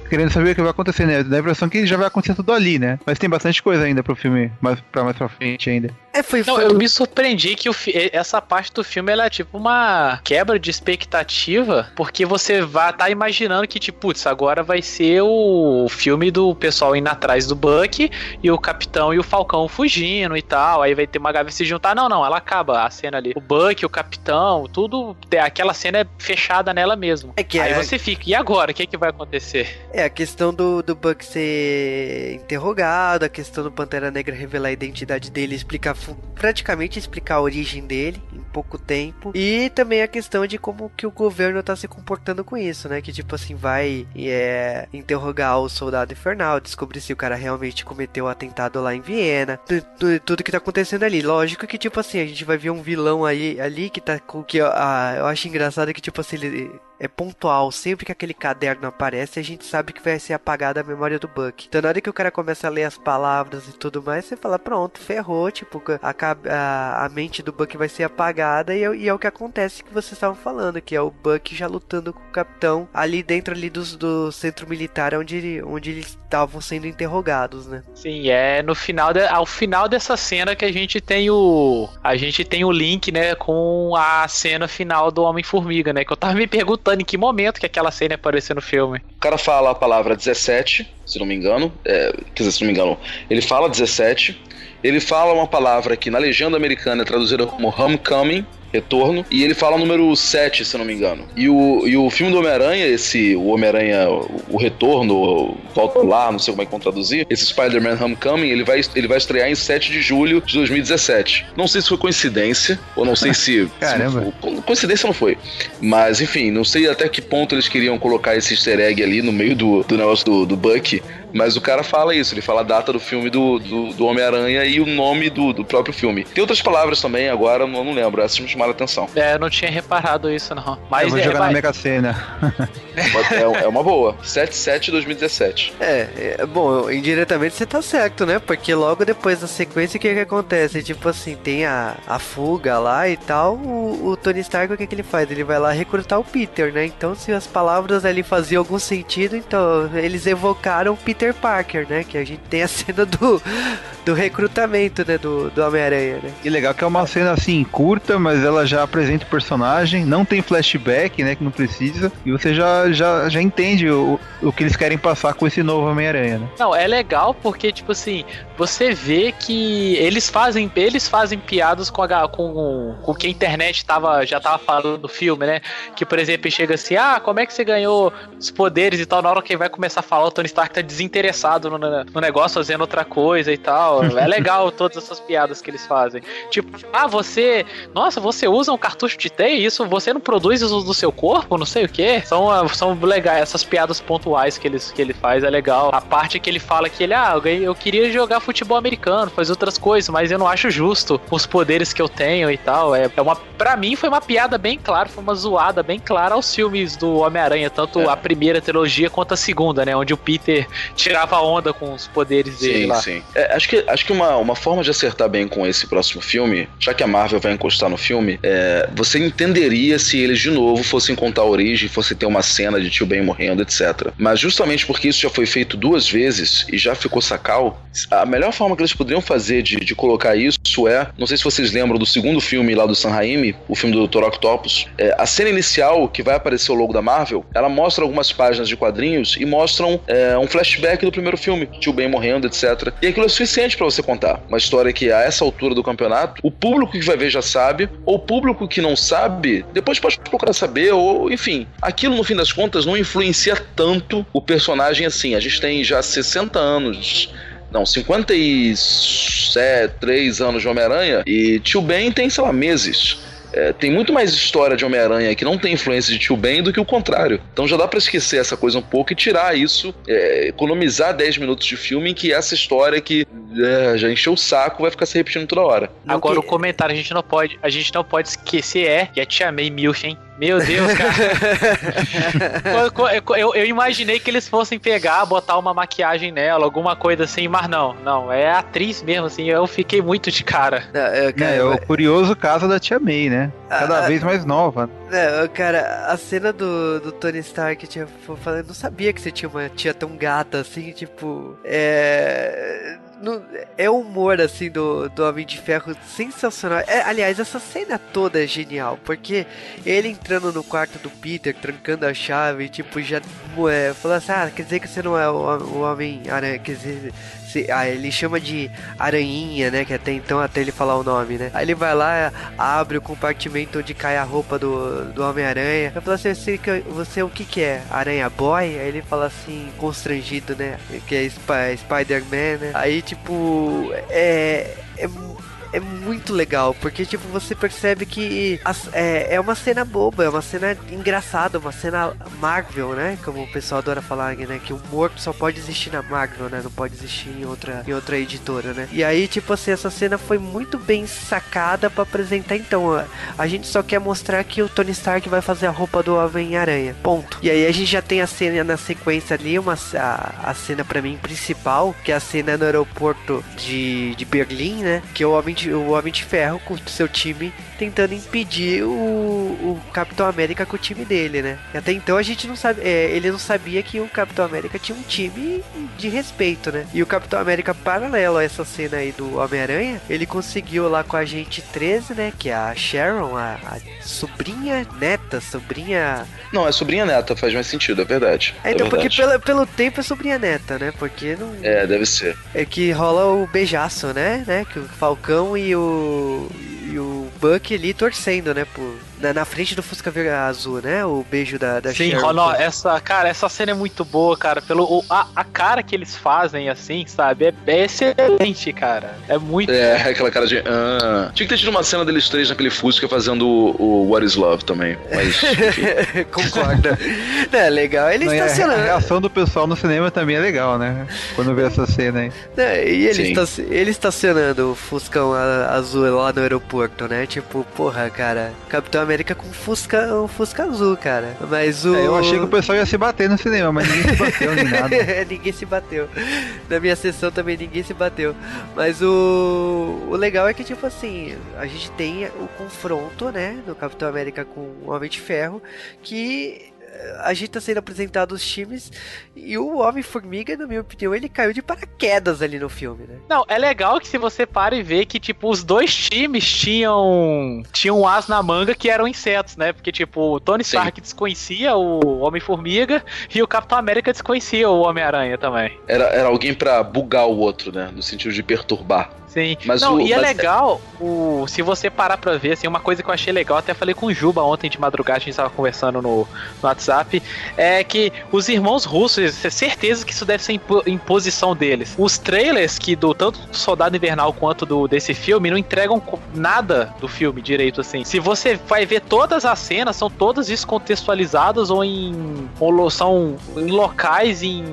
querendo saber o que vai acontecer, né? Dá a impressão que já vai acontecer tudo ali, né? Mas tem bastante coisa ainda pro filme, mais para mais pra frente ainda. É, foi, Não, eu me surpreendi que o, essa parte do filme ela é tipo uma quebra de expectativa, porque você vai tá imaginando que, tipo, putz, agora vai ser o filme do pessoal indo atrás do Buck e o Capitão e o Falcão fugindo e tal. Aí vai ter uma gaveta se juntar. Não, não, ela acaba a cena ali. O Buck, o Capitão, tudo. Aquela cena é fechada nela mesmo. É que Aí é... você fica, e agora? O que, é que vai acontecer? É, a questão do, do Buck ser interrogado, a questão do Pantera Negra revelar a identidade dele, explicar praticamente explicar a origem dele em pouco tempo. E também a questão de como que o governo tá se comportando com isso, né? Que tipo assim, vai é, interrogar o soldado infernal, descobrir se o cara realmente cometeu o um atentado lá em Viena, tudo, que tá acontecendo ali. Lógico que tipo assim, a gente vai ver um vilão aí ali que tá com que ah, eu acho engraçado que tipo assim, ele é pontual. Sempre que aquele caderno aparece, a gente sabe que vai ser apagada a memória do Buck. Então, na hora que o cara começa a ler as palavras e tudo mais, você fala, pronto, ferrou. Tipo, a, a, a mente do Buck vai ser apagada e é, e é o que acontece que vocês estavam falando, que é o Buck já lutando com o capitão ali dentro ali dos, do centro militar onde, onde eles estavam sendo interrogados, né? Sim, é no final, de, ao final dessa cena que a gente tem o a gente tem o link, né, com a cena final do Homem-Formiga, né, que eu tava me perguntando em que momento que aquela cena apareceu no filme. O cara fala a palavra 17, se não me engano. É, quer dizer, se não me engano, ele fala 17. Ele fala uma palavra que na legenda americana é traduzida como homecoming, Retorno. E ele fala o número 7, se não me engano. E o, e o filme do Homem-Aranha, esse, o Homem-Aranha, o Retorno, o Volta lá, não sei como é que vão traduzir, esse Spider-Man Homecoming, ele vai, ele vai estrear em 7 de julho de 2017. Não sei se foi coincidência, ou não sei se. Caramba. Se, coincidência não foi. Mas, enfim, não sei até que ponto eles queriam colocar esse easter egg ali no meio do, do negócio do, do Buck. Mas o cara fala isso, ele fala a data do filme do, do, do Homem-Aranha e o nome do, do próprio filme. Tem outras palavras também, agora eu não lembro. Essas chamaram atenção. É, eu não tinha reparado isso, não. Mas eu vou é, jogar vai... na Mega Sena. é, é uma boa. 77 2017. É, é, bom, indiretamente você tá certo, né? Porque logo depois da sequência, o que que acontece? Tipo assim, tem a, a fuga lá e tal. O, o Tony Stark, o que que ele faz? Ele vai lá recrutar o Peter, né? Então, se as palavras ali faziam algum sentido, então eles evocaram o Peter Parker, né? Que a gente tem a cena do, do recrutamento, né? Do, do Homem-Aranha, né? E legal que é uma cena assim, curta, mas ela ela já apresenta o personagem, não tem flashback, né, que não precisa, e você já, já, já entende o, o que eles querem passar com esse novo Homem-Aranha, né? Não, é legal porque, tipo assim, você vê que eles fazem, eles fazem piadas com a, com, com que a internet tava, já tava falando do filme, né? Que, por exemplo, chega assim, ah, como é que você ganhou os poderes e tal, na hora que vai começar a falar, o Tony Stark tá desinteressado no, no negócio, fazendo outra coisa e tal. É legal todas essas piadas que eles fazem. Tipo, ah, você. Nossa, você usa um cartucho de teia isso você não produz isso do seu corpo, não sei o que. São, ah, são legais, essas piadas pontuais que, eles, que ele faz é legal. A parte que ele fala que ele, ah, eu, queria jogar futebol americano, fazer outras coisas, mas eu não acho justo os poderes que eu tenho e tal. É, é uma. Pra mim foi uma piada bem clara, foi uma zoada bem clara aos filmes do Homem-Aranha, tanto é. a primeira trilogia quanto a segunda, né? Onde o Peter tirava onda com os poderes dele. Sim, lá. sim. É, acho que, acho que uma, uma forma de acertar bem com esse próximo filme, já que a Marvel vai encostar no filme, é, você entenderia se eles de novo fossem contar a origem, fossem ter uma cena de tio Ben morrendo, etc. Mas justamente porque isso já foi feito duas vezes e já ficou sacal, a melhor forma que eles poderiam fazer de, de colocar isso é, não sei se vocês lembram do segundo filme lá do San Raimi, o filme do Dr. Octopus, é, a cena inicial que vai aparecer o logo da Marvel, ela mostra algumas páginas de quadrinhos e mostram é, um flashback do primeiro filme, tio Ben morrendo, etc. E aquilo é suficiente para você contar uma história que a essa altura do campeonato, o público que vai ver já sabe, o público que não sabe, depois pode procurar saber, ou enfim, aquilo no fim das contas não influencia tanto o personagem assim. A gente tem já 60 anos não, 53 anos de Homem-Aranha e Tio Ben tem, sei lá, meses. É, tem muito mais história de Homem-Aranha que não tem influência de Tio Ben do que o contrário. Então já dá para esquecer essa coisa um pouco e tirar isso, é, economizar 10 minutos de filme em que essa história que é, já encheu o saco vai ficar se repetindo toda hora. Agora o comentário a gente não pode, a gente não pode esquecer é que a Tia May Milchen meu Deus, cara. eu, eu, imaginei que eles fossem pegar, botar uma maquiagem nela, alguma coisa assim, mas não, não. É atriz mesmo, assim. Eu fiquei muito de cara. É, cara, é o curioso caso da Tia May, né? Cada ah, vez mais nova. É, cara, a cena do, do Tony Stark tinha falando, não sabia que você tinha uma tia tão gata assim, tipo. É no, é o humor, assim, do, do Homem de Ferro sensacional. É, aliás, essa cena toda é genial, porque ele entrando no quarto do Peter, trancando a chave, tipo, já é, falando assim, ah, quer dizer que você não é o, o Homem-Aranha, quer dizer, ah, ele chama de aranhinha, né? Que até então, até ele falar o nome, né? Aí ele vai lá, abre o compartimento onde cai a roupa do, do Homem-Aranha. Eu falo assim, você, você o que que é? Aranha Boy? Aí ele fala assim, constrangido, né? Que é Sp Spider-Man, né? Aí, tipo, é... É é muito legal, porque tipo, você percebe que as, é, é uma cena boba, é uma cena engraçada, uma cena Marvel, né? Como o pessoal adora falar, né? Que o morto só pode existir na Marvel, né? Não pode existir em outra, em outra editora, né? E aí, tipo assim, essa cena foi muito bem sacada para apresentar. Então, a, a gente só quer mostrar que o Tony Stark vai fazer a roupa do Homem-Aranha. Ponto. E aí a gente já tem a cena na sequência ali, uma, a, a cena para mim principal, que é a cena no aeroporto de, de Berlim, né? Que o Homem de, o Homem de Ferro com o seu time tentando impedir o, o Capitão América com o time dele, né? E até então a gente não sabe, é, ele não sabia que o Capitão América tinha um time de respeito, né? E o Capitão América, paralelo a essa cena aí do Homem-Aranha, ele conseguiu lá com a gente 13, né? Que é a Sharon, a, a sobrinha neta, sobrinha. Não, é sobrinha neta, faz mais sentido, é verdade. É, então, é porque pelo, pelo tempo é sobrinha neta, né? Porque não. É, deve ser. É que rola o beijaço, né? né? Que o Falcão e o. E o Buck ali torcendo, né? Por, na, na frente do Fusca Azul, né? O beijo da, da Sim, Ronald, essa, cara, essa cena é muito boa, cara. Pelo, o, a, a cara que eles fazem, assim, sabe? É, é excelente, cara. É muito. É, aquela cara de. Ah. Tinha que ter tido uma cena deles três naquele Fusca fazendo o, o What is Love também. Mas. Concordo. é legal. Ele Não, estacionando. A reação do pessoal no cinema também é legal, né? Quando vê essa cena aí. É, e ele, está, ele estacionando o Fuscão azul lá no aeroporto, né? Tipo, porra, cara. Capitão América com Fusca, um Fusca azul, cara. Mas o. É, eu achei que o pessoal ia se bater no cinema, mas ninguém se bateu nem nada. ninguém se bateu. Na minha sessão também ninguém se bateu. Mas o. O legal é que, tipo assim, a gente tem o confronto, né? Do Capitão América com o Homem de Ferro, que a gente tá sendo apresentado os times e o Homem-Formiga, na minha opinião, ele caiu de paraquedas ali no filme, né? Não, é legal que se você para e vê que, tipo, os dois times tinham tinham um as na manga que eram insetos, né? Porque, tipo, o Tony Stark Sim. desconhecia o Homem-Formiga e o Capitão América desconhecia o Homem-Aranha também. Era, era alguém para bugar o outro, né? No sentido de perturbar. Sim. Mas não, o, e é legal, o, se você parar pra ver, assim, uma coisa que eu achei legal, até falei com o Juba ontem de madrugada, a gente tava conversando no, no WhatsApp, é que os irmãos russos, é certeza que isso deve ser imposição deles. Os trailers que do tanto do Soldado Invernal quanto do desse filme não entregam nada do filme direito, assim. Se você vai ver todas as cenas, são todas descontextualizadas ou em ou são em locais em,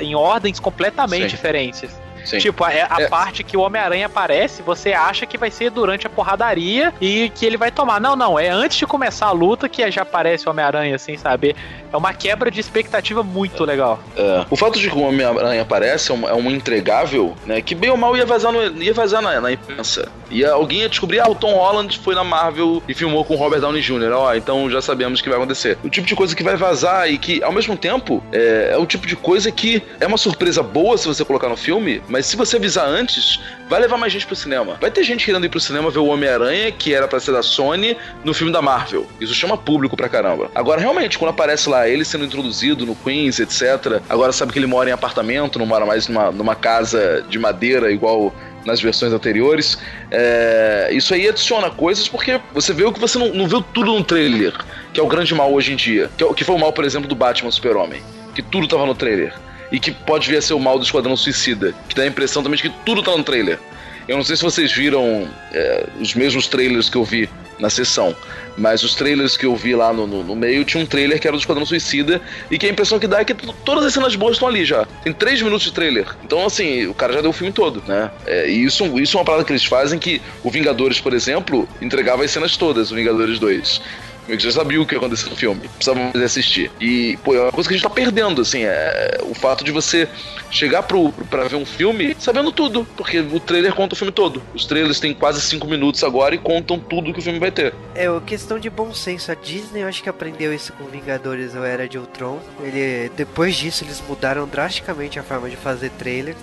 em ordens completamente Sim. diferentes. Sim. Tipo, a, a é. parte que o Homem-Aranha aparece, você acha que vai ser durante a porradaria e que ele vai tomar. Não, não, é antes de começar a luta que já aparece o Homem-Aranha, assim, sabe? É uma quebra de expectativa muito legal. É. O fato de que o Homem-Aranha aparece é um, é um, entregável, né? Que bem ou mal ia vazar, no, ia vazar na, na imprensa. E alguém ia descobrir, ah, o Tom Holland foi na Marvel e filmou com o Robert Downey Jr. Ó, oh, então já sabemos o que vai acontecer. O tipo de coisa que vai vazar e que, ao mesmo tempo, é, é o tipo de coisa que é uma surpresa boa se você colocar no filme, mas se você avisar antes, vai levar mais gente pro cinema. Vai ter gente querendo ir pro cinema ver o Homem-Aranha, que era pra ser da Sony, no filme da Marvel. Isso chama público pra caramba. Agora, realmente, quando aparece lá ele sendo introduzido no Queens, etc., agora sabe que ele mora em apartamento, não mora mais numa, numa casa de madeira igual nas versões anteriores. É, isso aí adiciona coisas porque você vê o que você não, não viu tudo no trailer, que é o grande mal hoje em dia. Que, é, que foi o mal, por exemplo, do Batman Super-Homem. Que tudo tava no trailer e que pode vir a ser o mal do Esquadrão Suicida, que dá a impressão também de que tudo tá no trailer. Eu não sei se vocês viram é, os mesmos trailers que eu vi na sessão, mas os trailers que eu vi lá no, no, no, meio tinha um trailer que era do Esquadrão Suicida e que a impressão que dá é que todas as cenas boas estão ali já. Tem três minutos de trailer. Então, assim, o cara já deu o filme todo, né? É, e isso, isso é uma parada que eles fazem que o Vingadores, por exemplo, entregava as cenas todas, o Vingadores 2 que já sabia o que ia acontecer no filme. Precisava assistir. E, pô, é uma coisa que a gente tá perdendo, assim, é o fato de você chegar pro, pra ver um filme sabendo tudo, porque o trailer conta o filme todo. Os trailers têm quase cinco minutos agora e contam tudo que o filme vai ter. É, questão de bom senso. A Disney, eu acho que aprendeu isso com Vingadores ou Era de Ultron. Ele, depois disso, eles mudaram drasticamente a forma de fazer trailers.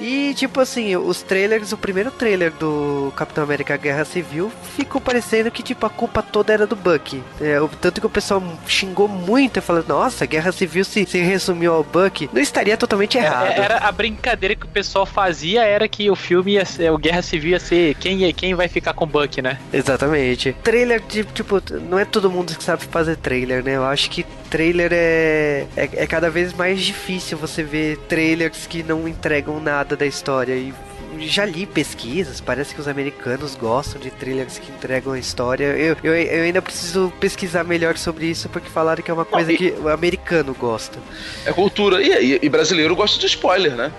E tipo assim, os trailers, o primeiro trailer do Capitão América Guerra Civil ficou parecendo que tipo a culpa toda era do Bucky. É, tanto que o pessoal xingou muito, falando, nossa, Guerra Civil se, se resumiu ao Bucky. Não estaria totalmente é, errado. Era a brincadeira que o pessoal fazia era que o filme ia ser, o Guerra Civil ia ser quem, quem vai ficar com o Bucky, né? Exatamente. Trailer, tipo, não é todo mundo que sabe fazer trailer, né? Eu acho que trailer é, é, é cada vez mais difícil você ver trailers que não entregam nada da história e já li pesquisas, parece que os americanos gostam de trailers que entregam a história. Eu, eu, eu ainda preciso pesquisar melhor sobre isso, porque falaram que é uma coisa Não, e... que o americano gosta. É cultura. E, e, e, brasileiro gosta de spoiler, né?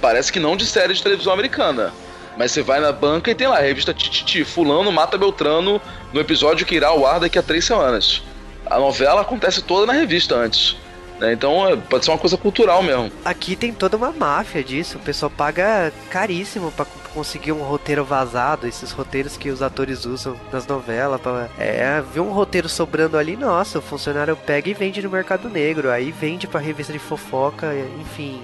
Parece que não de série de televisão americana. Mas você vai na banca e tem lá, a revista Tititi, fulano mata Beltrano no episódio que irá ao ar daqui a três semanas. A novela acontece toda na revista antes. Né? Então é, pode ser uma coisa cultural mesmo. Aqui tem toda uma máfia disso. O pessoal paga caríssimo para conseguir um roteiro vazado, esses roteiros que os atores usam nas novelas. Pra, é, ver um roteiro sobrando ali, nossa, o funcionário pega e vende no mercado negro. Aí vende pra revista de fofoca, enfim.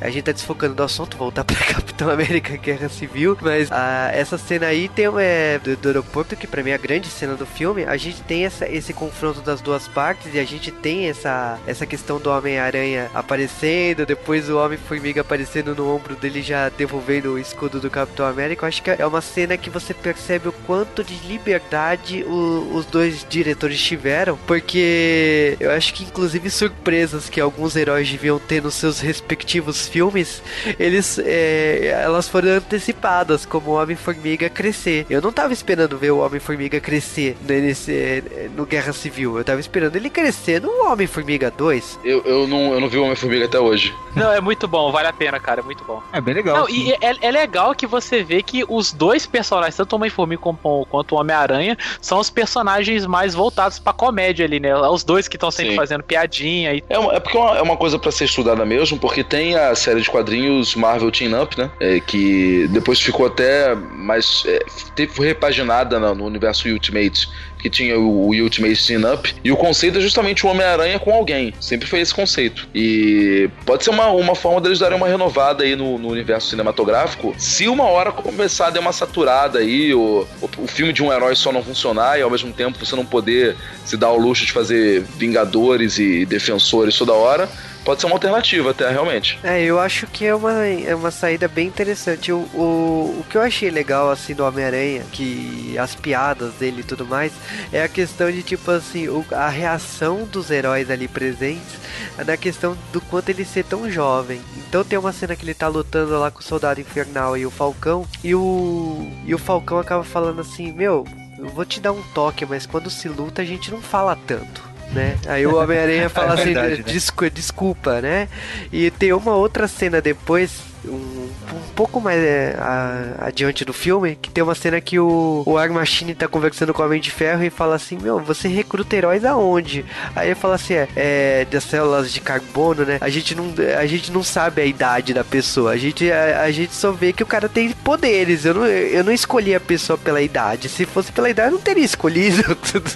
A gente tá desfocando do assunto, voltar pra Capitão América Guerra Civil. Mas ah, essa cena aí tem é, do, do, aeroporto, que pra mim é a grande cena do filme. A gente tem essa, esse confronto das duas partes e a gente tem essa, essa questão do Homem-Aranha aparecendo, depois o Homem-Formiga aparecendo no ombro dele já devolvendo o escudo do Capitão América. Eu acho que é uma cena que você percebe o quanto de liberdade o, os dois diretores tiveram, porque eu acho que inclusive surpresas que alguns heróis deviam ter nos seus respectivos filmes, eles é, elas foram antecipadas, como o Homem-Formiga crescer. Eu não tava esperando ver o Homem-Formiga crescer nesse, é, no Guerra Civil. Eu tava esperando ele crescer no Homem-Formiga 2. Eu, eu, não, eu não vi o Homem-Formiga até hoje. Não, é muito bom, vale a pena, cara, é muito bom. É bem legal. Não, e é, é, legal que você vê que os dois personagens, tanto o Homem-Formiga quanto o Homem-Aranha, são os personagens mais voltados pra comédia ali, né? Os dois que estão sempre Sim. fazendo piadinha. E... É, é porque é uma, é uma coisa para ser estudada mesmo, porque tem a série de quadrinhos Marvel Team Up, né? É, que depois ficou até mais. É, foi repaginada no, no universo Ultimate que tinha o, Ultimate Team Up, e o conceito é justamente o Homem-Aranha com alguém. Sempre foi esse conceito. E pode ser uma, uma forma deles darem uma renovada aí no, no universo cinematográfico, se uma hora começar a dar uma saturada aí, o, o, filme de um herói só não funcionar e ao mesmo tempo você não poder se dar o luxo de fazer Vingadores e Defensores toda hora pode ser uma alternativa até, realmente. É, eu acho que é uma, é uma saída bem interessante. O, o, o que eu achei legal, assim, do Homem-Aranha, que as piadas dele e tudo mais, é a questão de, tipo assim, o, a reação dos heróis ali presentes é na questão do quanto ele ser tão jovem. Então tem uma cena que ele tá lutando lá com o Soldado Infernal e o Falcão, e o, e o Falcão acaba falando assim, meu... Eu vou te dar um toque, mas quando se luta a gente não fala tanto né? Aí o Homem-Aranha fala é verdade, assim, né? desculpa, desculpa, né? E tem uma outra cena depois um, um pouco mais é, a, adiante do filme, que tem uma cena que o, o War Machine tá conversando com o Homem de Ferro e fala assim, meu, você recruta heróis aonde? Aí ele fala assim, é, é das células de carbono, né? A gente não, a gente não sabe a idade da pessoa, a gente, a, a gente só vê que o cara tem poderes, eu não, eu não escolhi a pessoa pela idade, se fosse pela idade eu não teria escolhido.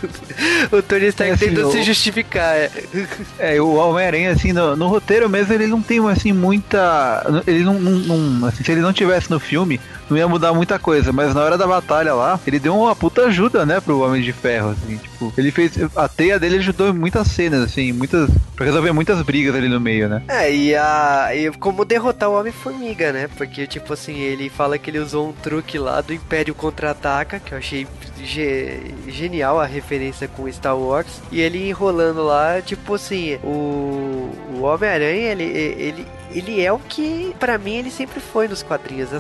o Tony Stark é assim, tentando se justificar. É, é o Homem-Aranha, assim, no, no roteiro mesmo, ele não tem, assim, muita... Ele não não, não, assim, se ele não tivesse no filme, não ia mudar muita coisa, mas na hora da batalha lá, ele deu uma puta ajuda, né, pro Homem de Ferro, assim, tipo, ele fez, a teia dele ajudou em muitas cenas, assim, muitas, pra resolver muitas brigas ali no meio, né. É, e a, e como derrotar o Homem-Formiga, né, porque, tipo assim, ele fala que ele usou um truque lá do Império Contra-Ataca, que eu achei ge genial a referência com Star Wars, e ele enrolando lá, tipo assim, o, o Homem-Aranha, ele, ele, ele é o que, para mim, ele sempre foi nos quadrinhos.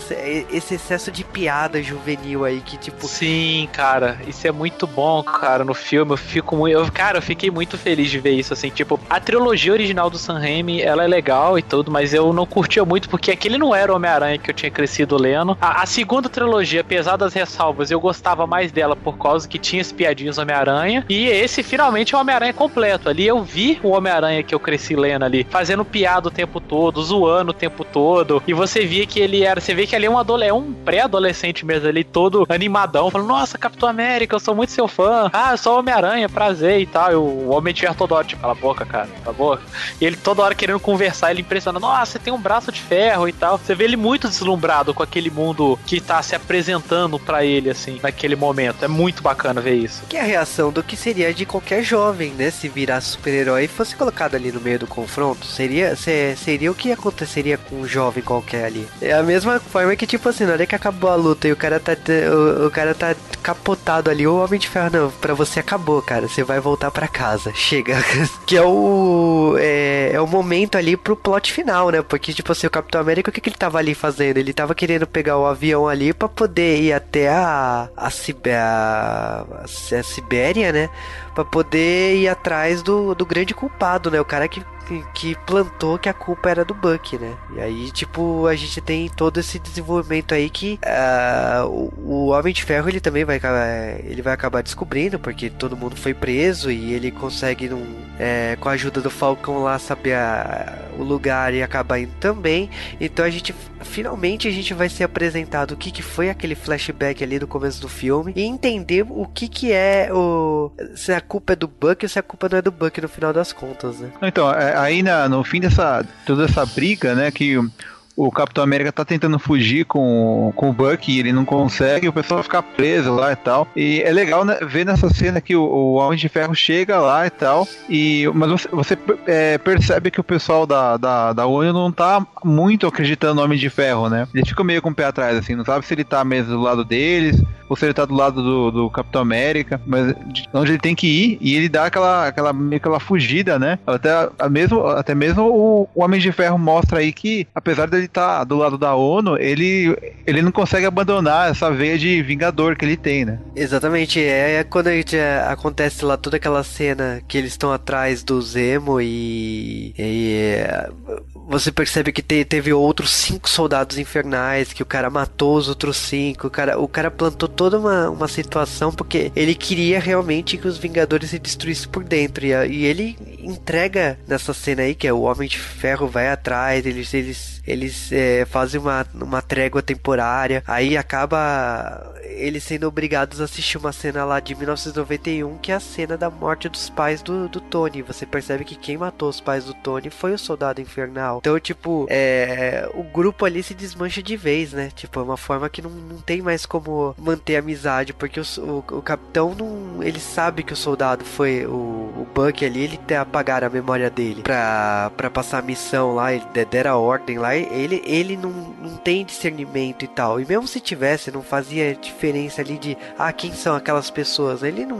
Esse excesso de piada juvenil aí que, tipo. Sim, cara, isso é muito bom, cara. No filme eu fico muito. Eu, cara, eu fiquei muito feliz de ver isso, assim. Tipo, a trilogia original do Sam Raimi, ela é legal e tudo, mas eu não curtia muito porque aquele não era o Homem-Aranha que eu tinha crescido lendo. A, a, segunda trilogia, apesar das ressalvas, eu gostava mais dela por causa que tinha as piadinhas Homem-Aranha. E esse finalmente é o Homem-Aranha completo. Ali eu vi o Homem-Aranha que eu cresci lendo ali, fazendo piada o tempo todo, zoando o tempo todo. E você via que ele era. Você vê que ali é um, é um pré-adolescente mesmo, ali todo animadão, falando: Nossa, Capitão América, eu sou muito seu fã. Ah, eu sou Homem-Aranha, prazer e tal. E o Homem Ferro toda hora, tipo, cala a boca, cara, cala a boca. E ele toda hora querendo conversar, ele impressionando: Nossa, você tem um braço de ferro e tal. Você vê ele muito deslumbrado com aquele mundo que tá se apresentando para ele, assim, naquele momento. É muito bacana ver isso. Que é a reação do que seria de qualquer jovem, né? Se virasse super-herói e fosse colocado ali no meio do confronto. Seria, seria o que aconteceria com um jovem qualquer ali. É a mesma forma que, tipo assim, na hora que acabou a luta e o cara tá, o, o cara tá capotado ali, o Homem de Ferro, não, pra você acabou, cara. Você vai voltar para casa. Chega. que é o. É, é, o momento ali pro plot final, né? Porque, tipo assim, o Capitão América, o que, que ele tava ali fazendo? Ele tava querendo pegar o avião ali para poder ir até a. a, a, a Sibéria, né? Pra poder ir atrás do, do grande culpado, né? O cara que que plantou que a culpa era do Buck, né? E aí, tipo, a gente tem todo esse desenvolvimento aí que uh, o, o, Homem de Ferro ele também vai ele vai acabar descobrindo, porque todo mundo foi preso e ele consegue, num, é, com a ajuda do Falcão lá, saber a, o lugar e acabar indo também. Então a gente finalmente a gente vai ser apresentado o que, que foi aquele flashback ali do começo do filme e entender o que que é o se a culpa é do Buck ou se a culpa não é do Buck no final das contas, né? Então, é, aí na, no fim dessa toda essa briga, né, que o Capitão América tá tentando fugir com, com o Buck e ele não consegue, o pessoal fica preso lá e tal. E é legal né, ver nessa cena que o, Homem de Ferro chega lá e tal, e, mas você, você é, percebe que o pessoal da, da, da ONU não tá muito acreditando no Homem de Ferro, né? Eles ficam meio com o pé atrás, assim, não sabe se ele tá mesmo do lado deles, ou se ele tá do lado do, do Capitão América, mas onde ele tem que ir, e ele dá aquela, aquela, aquela fugida, né? Até mesmo, até mesmo o, o Homem de Ferro mostra aí que, apesar dele tá do lado da ONU, ele, ele não consegue abandonar essa veia de vingador que ele tem, né? Exatamente, é, é quando a é, acontece lá toda aquela cena que eles estão atrás do Zemo e, e é, você percebe que te, teve outros cinco soldados infernais, que o cara matou os outros cinco, o cara, o cara plantou toda uma, uma situação porque ele queria realmente que os Vingadores se destruíssem por dentro. E, e ele entrega nessa cena aí, que é o Homem de Ferro vai atrás, eles, eles, eles é, fazem uma, uma trégua temporária, aí acaba eles sendo obrigados a assistir uma cena lá de 1991, que é a cena da morte dos pais do, do Tony. Você percebe que quem matou os pais do Tony foi o Soldado Infernal. Então, tipo, é, o grupo ali se desmancha de vez, né? Tipo, é uma forma que não, não tem mais como manter amizade, porque o, o, o capitão não. Ele sabe que o soldado foi o, o Buck ali, ele tem apagar a memória dele pra, pra passar a missão lá, ele der a ordem lá, ele, ele não, não tem discernimento e tal. E mesmo se tivesse, não fazia diferença ali de, ah, quem são aquelas pessoas? Ele não,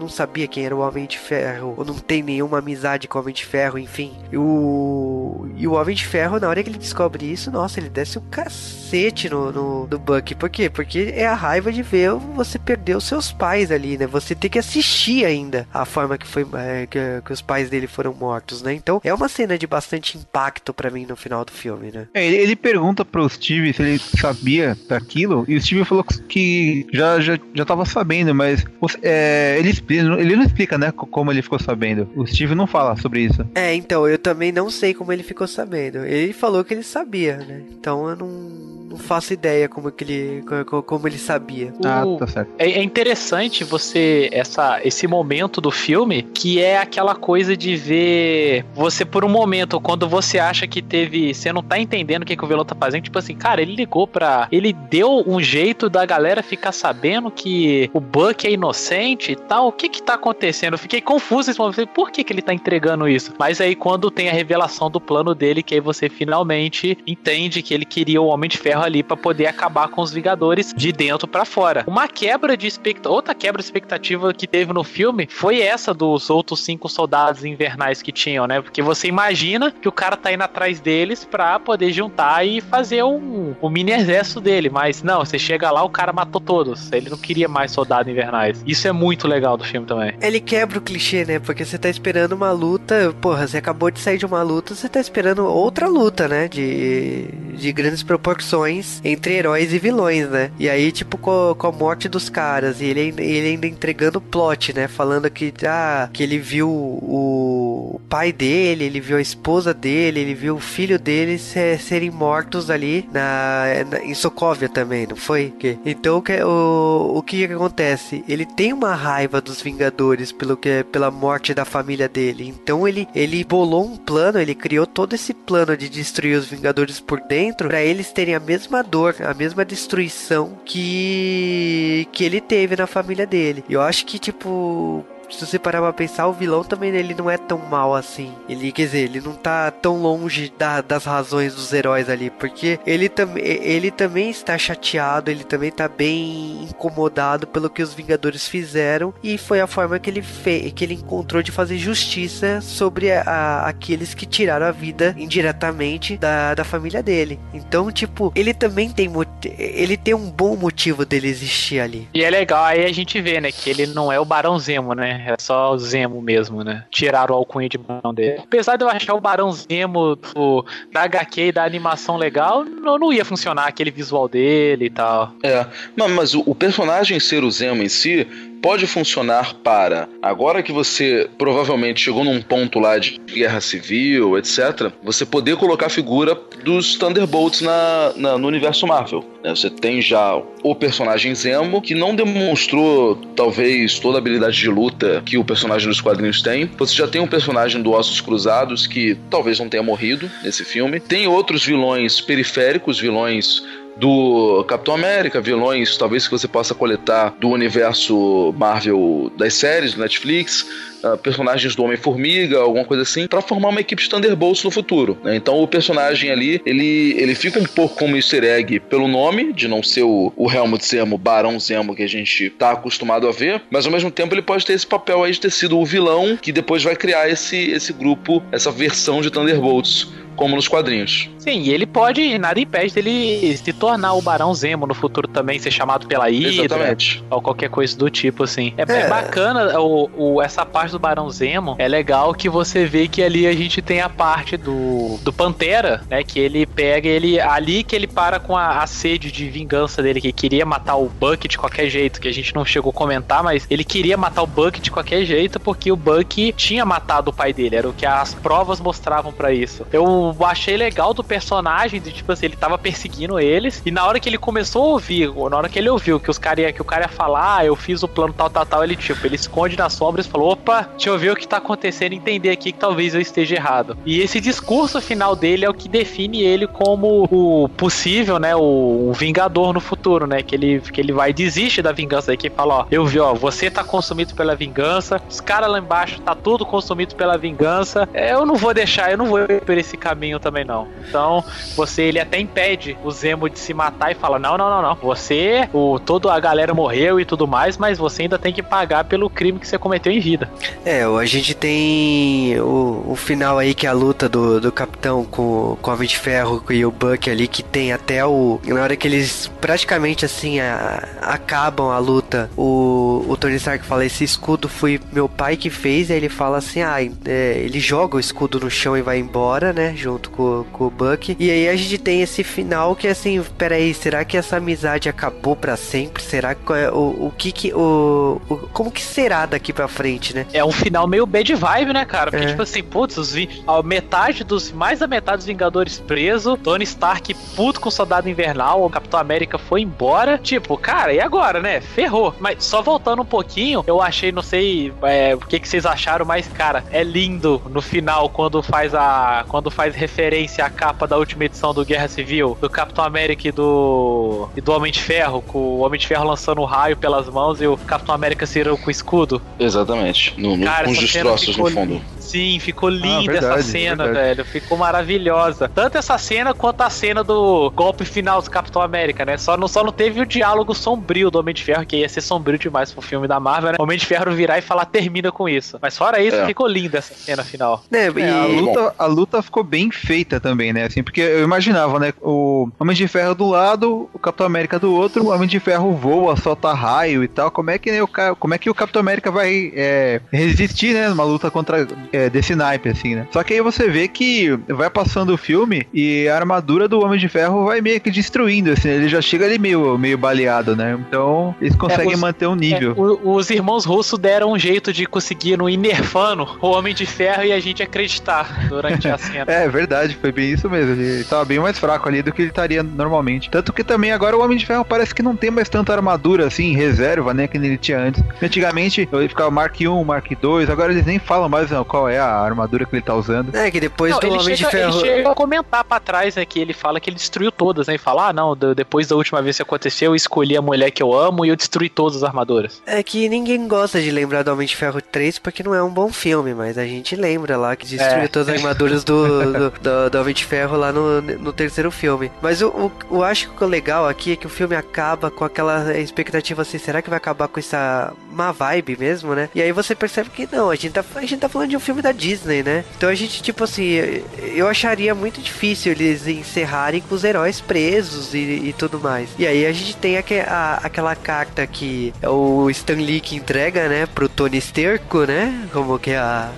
não sabia quem era o Homem de Ferro, ou não tem nenhuma amizade com o Homem de Ferro, enfim. O, e o Homem de Ferro, na hora que ele descobre isso, nossa, ele desce um cacete no, no, no Buck. Por quê? Porque é a raiva de ver você perder os seus pais ali, né? Você tem que assistir ainda a forma que foi é, que, que, os pais dele foram mortos, né? Então é uma cena de bastante impacto para mim no final do filme, né? É, ele, ele pergunta pro Steve se ele sabia daquilo, e o Steve falou que já, já, já tava sabendo, mas é, ele, ele não explica, né, como ele ficou sabendo. O Steve não fala sobre isso. É, então, eu também não sei como ele ficou sabendo. Ele falou que ele sabia, né? Então eu não não faço ideia como que ele como ele sabia. Ah, tá certo. É, é, interessante você essa esse momento do filme que é aquela coisa de ver você por um momento quando você acha que teve, você não tá entendendo o que, que o vilão tá fazendo, tipo assim, cara, ele ligou pra. ele deu um jeito da galera ficar sabendo que o Buck é inocente e tal. O que que tá acontecendo? Eu fiquei confuso nesse momento, por que que ele tá entregando isso? Mas aí quando tem a revelação do plano dele, que aí você finalmente entende que ele queria o Homem de Ferro ali para poder acabar com os Vingadores de dentro para fora. Uma quebra de expectativa, outra quebra de expectativa que teve no filme foi essa dos outros cinco soldados invernais que tinham, né? Porque você imagina que o cara tá indo atrás deles pra poder juntar e fazer um, um mini exército dele, mas não, você chega lá, o cara matou todos. Ele não queria mais soldados invernais. Isso é muito legal do filme também. Ele quebra o clichê, né? Porque você tá esperando uma luta, porra, você acabou de sair de uma luta, você tá esperando outra luta, né? De, de grandes proporções entre heróis e vilões, né? E aí, tipo, com, com a morte dos caras, e ele, ele ainda entregando plot, né? Falando que, ah, que ele viu o, o pai dele, ele viu a esposa dele, ele viu o filho dele ser, serem mortos ali na, na, em Sokovia também, não foi? Então, o que, o, o que acontece? Ele tem uma raiva dos Vingadores pelo que, pela morte da família dele. Então, ele, ele bolou um plano, ele criou todo esse plano de destruir os Vingadores por dentro para eles terem a mesma mesma dor, a mesma destruição que que ele teve na família dele. Eu acho que tipo se você parar pra pensar, o vilão também ele não é tão mal assim. Ele, quer dizer, ele não tá tão longe da, das razões dos heróis ali, porque ele, tam, ele também está chateado, ele também tá bem incomodado pelo que os Vingadores fizeram e foi a forma que ele fez, que ele encontrou de fazer justiça sobre a, a, aqueles que tiraram a vida indiretamente da, da família dele. Então, tipo, ele também tem ele tem um bom motivo dele existir ali. E é legal aí a gente vê, né, que ele não é o Barão Zemo, né? É só o Zemo mesmo, né? Tiraram o alcunha de mão dele. Apesar de eu achar o Barão Zemo do, da HQ e da animação legal, não, não ia funcionar aquele visual dele e tal. É, mas, mas o, o personagem ser o Zemo em si pode funcionar para agora que você provavelmente chegou num ponto lá de guerra civil, etc., você poder colocar a figura dos Thunderbolts na, na no universo Marvel. Né? Você tem já o personagem Zemo, que não demonstrou talvez toda a habilidade de luta que o personagem dos quadrinhos tem. Você já tem um personagem do Ossos Cruzados que talvez não tenha morrido nesse filme. Tem outros vilões periféricos, vilões do Capitão América, vilões talvez que você possa coletar do universo Marvel das séries, do Netflix, uh, personagens do Homem-Formiga, alguma coisa assim, para formar uma equipe de Thunderbolts no futuro. Né? Então o personagem ali, ele, ele fica um pouco como easter egg pelo nome, de não ser o, o Helmut Zemo, Barão Zemo que a gente tá acostumado a ver, mas ao mesmo tempo ele pode ter esse papel aí de ter sido o vilão que depois vai criar esse, esse grupo, essa versão de Thunderbolts como nos quadrinhos. Sim, e ele pode, nada impede dele se tornar o Barão Zemo no futuro também, ser chamado pela Hydra. Exatamente. Ou qualquer coisa do tipo, assim. É, É. é bacana o, o- essa parte do Barão Zemo. É legal que você vê que ali a gente tem a parte do, do Pantera, né? Que ele pega ele. Ali que ele para com a, a sede de vingança dele, que queria matar o Buck de qualquer jeito, que a gente não chegou a comentar, mas ele queria matar o Buck de qualquer jeito, porque o Buck tinha matado o pai dele. Era o que as provas mostravam pra isso. Eu achei legal do personagem, de tipo assim, ele tava perseguindo eles, e na hora que ele começou a ouvir, ou na hora que ele ouviu que os cara que o cara ia falar, ah, eu fiz o plano tal, tal, tal, ele tipo, ele esconde nas sombras e falou, opa, deixa eu ver o que tá acontecendo entender aqui que talvez eu esteja errado. E esse discurso final dele é o que define ele como o possível, né, o, o vingador no futuro, né, que ele, que ele vai desiste da vingança aí, que fala, ó, eu vi, ó, você tá consumido pela vingança, os caras lá embaixo tá tudo consumido pela vingança, é, eu não vou deixar, eu não vou ir por esse caminho também não. Então, você, ele até impede o Zemo de se matar e fala, não, não, não, não, você, o, toda a galera morreu e tudo mais, mas você ainda tem que pagar pelo crime que você cometeu em vida. É, a gente tem o, o final aí que é a luta do, do Capitão com, com o Homem de Ferro e o Buck ali, que tem até o. Na hora que eles praticamente assim a- acabam a luta, o, o Tony Stark fala: Esse escudo foi meu pai que fez. E aí ele fala assim: Ah, é, ele joga o escudo no chão e vai embora, né? Junto com, com o Buck. E aí a gente tem esse final que assim: Peraí, será que essa amizade acabou pra sempre? Será que é, o, o que que. O, o- como que será daqui pra frente, né? É um final meio bad vibe, né, cara? Porque, É. tipo assim, putz, os vi- a metade dos. Mais da metade dos Vingadores preso, Tony Stark puto com o Soldado Invernal, o Capitão América foi embora. Tipo, cara, e agora, né? Ferrou. Mas só voltando um pouquinho, eu achei, não sei é, o que, que vocês acharam, mas, cara, é lindo no final quando faz a. Quando faz referência à capa da última edição do Guerra Civil, do Capitão América e do. e do Homem de Ferro, com o Homem de Ferro lançando o raio pelas mãos e o Capitão América sendo com o escudo. Exatamente. No, no- Cara, com os destroços no ficou fundo. Sim, ficou linda verdade, essa cena, verdade. velho. Ficou maravilhosa. Tanto essa cena quanto a cena do golpe final do Capitão América, né? Só não, só não teve o diálogo sombrio do Homem de Ferro, que ia ser sombrio demais pro filme da Marvel, né? O Homem de Ferro virar e falar termina com isso. Mas fora isso, É. ficou linda essa cena final. É, a, e- luta, a luta ficou bem feita também, né? Assim, porque eu imaginava, né? O Homem de Ferro do lado, o Capitão América do outro, o Homem de Ferro voa, solta raio e tal. Como é que, né, o, como é, que o Capitão América vai é, resistir, né? Numa luta contra é, desse naipe, assim, né? Só que aí você vê que vai passando o filme e a armadura do Homem de Ferro vai meio que destruindo, assim, ele já chega ali meio, meio baleado, né? Então eles conseguem os- manter um nível. É, o- os irmãos russos deram um jeito de conseguir no ir nerfando o Homem de Ferro e a gente acreditar durante a cena. É verdade, foi bem isso mesmo. Ele tava bem mais fraco ali do que ele estaria normalmente. Tanto que também agora o Homem de Ferro parece que não tem mais tanta armadura assim, reserva, né? Que nem ele tinha antes. Antigamente ele ficava Mark 1, Mark 2, agora eles nem falam mais não, qual é a armadura que ele tá usando. É, que depois Não, do ele, Homem chega, de Ferro. ele chega a comentar pra trás, né? Que ele fala que ele destruiu todas, né? E fala, ah, não, de- depois da última vez que aconteceu, eu escolhi a mulher que eu amo e eu destruí todas as armaduras. É que ninguém gosta de lembrar do Homem de Ferro 3 porque não é um bom filme, mas a gente lembra lá que destruiu É. todas as armaduras do, do, do- do Homem de Ferro lá no, no terceiro filme. Mas o, o, eu acho que o legal aqui é que o filme acaba com aquela expectativa assim, será que vai acabar com essa má vibe mesmo, né? E aí você percebe que não, a gente tá, a gente tá falando de um filme da Disney, né? Então a gente, tipo assim, eu acharia muito difícil eles encerrarem com os heróis presos e, e tudo mais. E aí a gente tem aque- a- aquela carta que é o Stan Lee que entrega, né, pro Tony Sterco, né? Como que é a.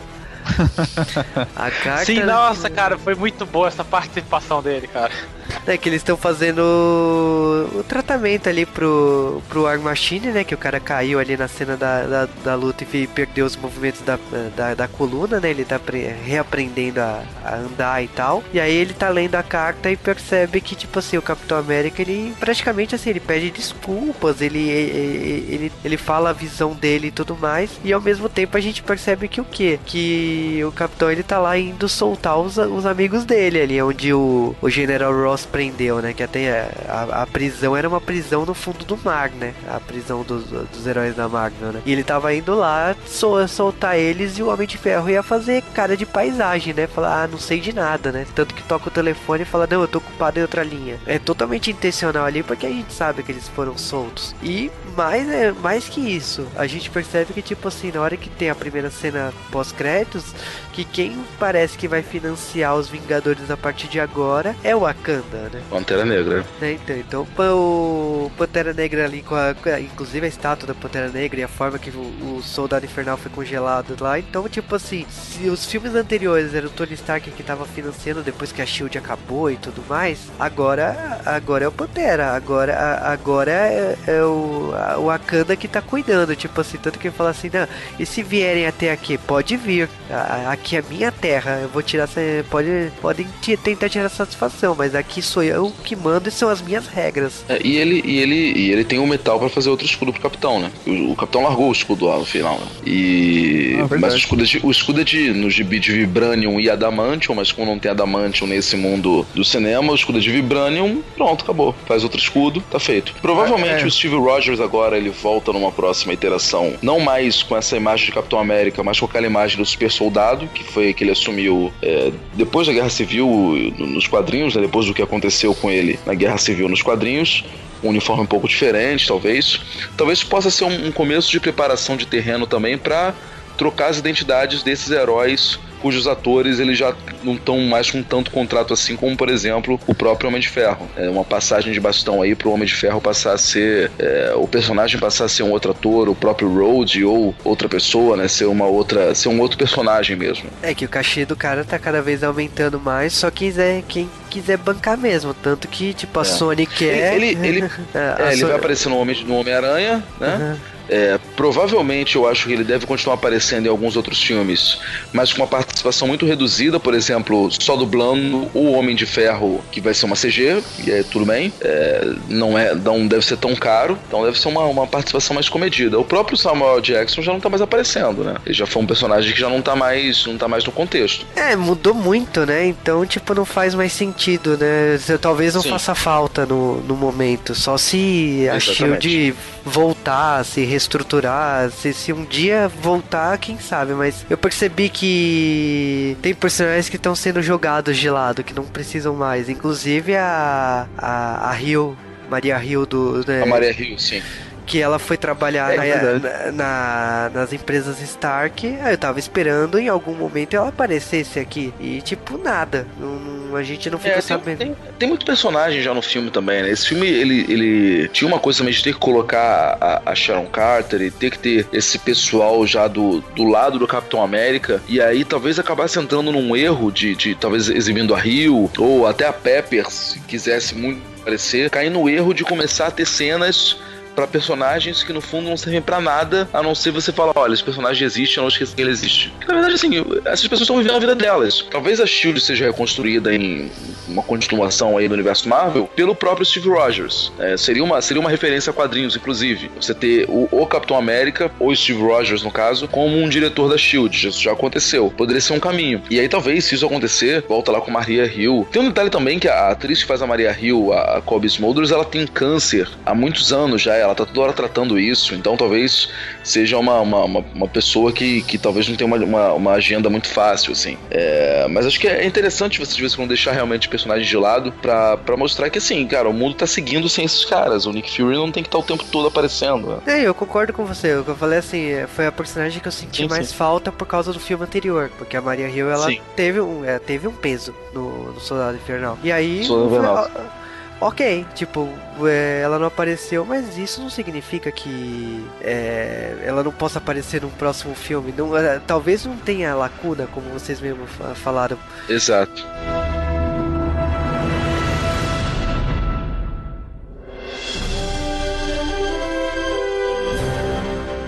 a carta. Sim, nossa, cara, foi muito boa essa participação dele, cara. É que eles estão fazendo o tratamento ali pro, pro War Machine, né? Que o cara caiu ali na cena da, da, da luta e perdeu os movimentos da, da, da coluna, né? Ele tá apre- reaprendendo a, a andar e tal. E aí ele tá lendo a carta e percebe que, tipo assim, o Capitão América, ele praticamente assim, ele pede desculpas, ele, ele, ele, ele fala a visão dele e tudo mais. E ao mesmo tempo a gente percebe que o quê? Que o Capitão ele tá lá indo soltar os, os amigos dele ali, onde o, o General Ross prendeu, né? Que até a, a, prisão era uma prisão no fundo do mar, né? A prisão dos, dos heróis da Marvel, né? E ele tava indo lá sol, soltar eles e o Homem de Ferro ia fazer cara de paisagem, né? Falar, ah, não sei de nada, né? Tanto que toca o telefone e fala, não, eu tô ocupado em outra linha. É totalmente intencional ali porque a gente sabe que eles foram soltos. E mais, é, mais que isso, a gente percebe que, tipo assim, na hora que tem a primeira cena pós-créditos, que quem parece que vai financiar os Vingadores a partir de agora é o Wakanda, né? Pantera Negra. Né, então, então o Pantera Negra ali, com a, inclusive a estátua da Pantera Negra e a forma que o, o Soldado Infernal foi congelado lá. Então, tipo assim, se os filmes anteriores eram o Tony Stark que tava financiando depois que a Shield acabou e tudo mais, agora, agora é o Pantera, agora, agora é, é o, o Wakanda que tá cuidando. Tipo assim, tanto que ele fala assim, não, e se vierem até aqui, pode vir. Aqui é minha terra, eu vou tirar. Pode, podem tentar tirar satisfação, mas aqui sou eu que mando e são as minhas regras. É, e ele, e ele, e ele tem o um metal para fazer outro escudo pro capitão, né? O, o, capitão largou o escudo lá no final, né? E. Ah, mas o escudo, é de, o escudo é de, no gibi de Vibranium e Adamantium, mas como não tem Adamantium nesse mundo do cinema, o escudo é de Vibranium, pronto, acabou. Faz outro escudo, tá feito. Provavelmente é. o Steve Rogers agora ele volta numa próxima iteração, não mais com essa imagem de Capitão América, mas com aquela imagem do super soldado, que foi que ele assumiu é, depois da Guerra Civil nos quadrinhos, né, depois do que aconteceu com ele na Guerra Civil nos quadrinhos um uniforme um pouco diferente, talvez. Talvez possa ser um, um começo de preparação de terreno também para trocar as identidades desses heróis cujos atores eles já não estão mais com tanto contrato assim como, por exemplo, o próprio Homem de Ferro. É uma passagem de bastão aí pro Homem de Ferro passar a ser é, o personagem passar a ser um outro ator, o próprio Rhodes ou outra pessoa, né, ser uma outra, ser um outro personagem mesmo. É que o cachê do cara tá cada vez aumentando mais, só quiser quem quiser bancar mesmo, tanto que tipo a é. Sony quer. Ele, ele, ele, é, é, ele vai aparecer no Homem, no Homem Aranha, né? Uhum. É, provavelmente eu acho que ele deve continuar aparecendo em alguns outros filmes, mas com uma participação muito reduzida, por exemplo, só dublando o Homem de Ferro, que vai ser uma CG, e aí tudo bem, é, não, é, não deve ser tão caro, então deve ser uma, uma participação mais comedida. O próprio Samuel Jackson já não tá mais aparecendo, né? Ele já foi um personagem que já não tá mais, não tá mais no contexto. É, mudou muito, né? Então, tipo, não faz mais sentido, né? Talvez não Sim. faça falta no, no momento, só se a Exatamente. Shield voltar, se reestruturar, se, se um dia voltar, quem sabe, mas eu percebi que tem personagens que estão sendo jogados de lado, que não precisam mais, inclusive a, a, a Rio, Maria Rio do... Né? A Maria Rio, sim que ela foi trabalhar é, na, na, nas empresas Stark. Aí eu tava esperando em algum momento ela aparecesse aqui. E tipo, nada. Não, não, a gente não fica é, sabendo. Tem, tem, muito personagem já no filme também, né? Esse filme, ele, ele tinha uma coisa também de ter que colocar a, a Sharon Carter e ter que ter esse pessoal já do, do lado do Capitão América. E aí talvez acabasse entrando num erro de, de talvez exibindo a Rio ou até a Pepper, se quisesse muito aparecer, cair no erro de começar a ter cenas para personagens que no fundo não servem para nada, a não ser você falar, olha, esse personagem existe, eu não esqueça que ele existe. na verdade, assim, essas pessoas estão vivendo a vida delas. Talvez a Shield seja reconstruída em uma continuação aí do universo Marvel pelo próprio Steve Rogers. É, seria, uma, seria uma referência a quadrinhos, inclusive. Você ter o, o Capitão América, ou Steve Rogers, no caso, como um diretor da Shield. Isso já aconteceu. Poderia ser um caminho. E aí, talvez, se isso acontecer, volta lá com Maria Hill. Tem um detalhe também que a atriz que faz a Maria Hill, a, a Kobe Smulders, ela tem câncer há muitos anos já ela tá toda hora tratando isso, então talvez seja uma, uma, uma, uma pessoa que, que talvez não tenha uma, uma, uma agenda muito fácil, assim. É, mas acho que é interessante você de vez em quando deixar realmente personagens de lado pra, pra mostrar que, assim, cara, o mundo tá seguindo sem esses caras. O Nick Fury não tem que estar o tempo todo aparecendo. Né? É, eu concordo com você. O que eu falei, assim, foi a personagem que eu senti sim, mais sim. falta por causa do filme anterior, porque a Maria Hill, ela teve um, é, teve um peso no, no Soldado Infernal. E aí... Soldado Infernal ok, tipo, é, ela não apareceu, mas isso não significa que é, ela não possa aparecer num próximo filme. Não, é, talvez não tenha lacuna, como vocês mesmos falaram. Exato.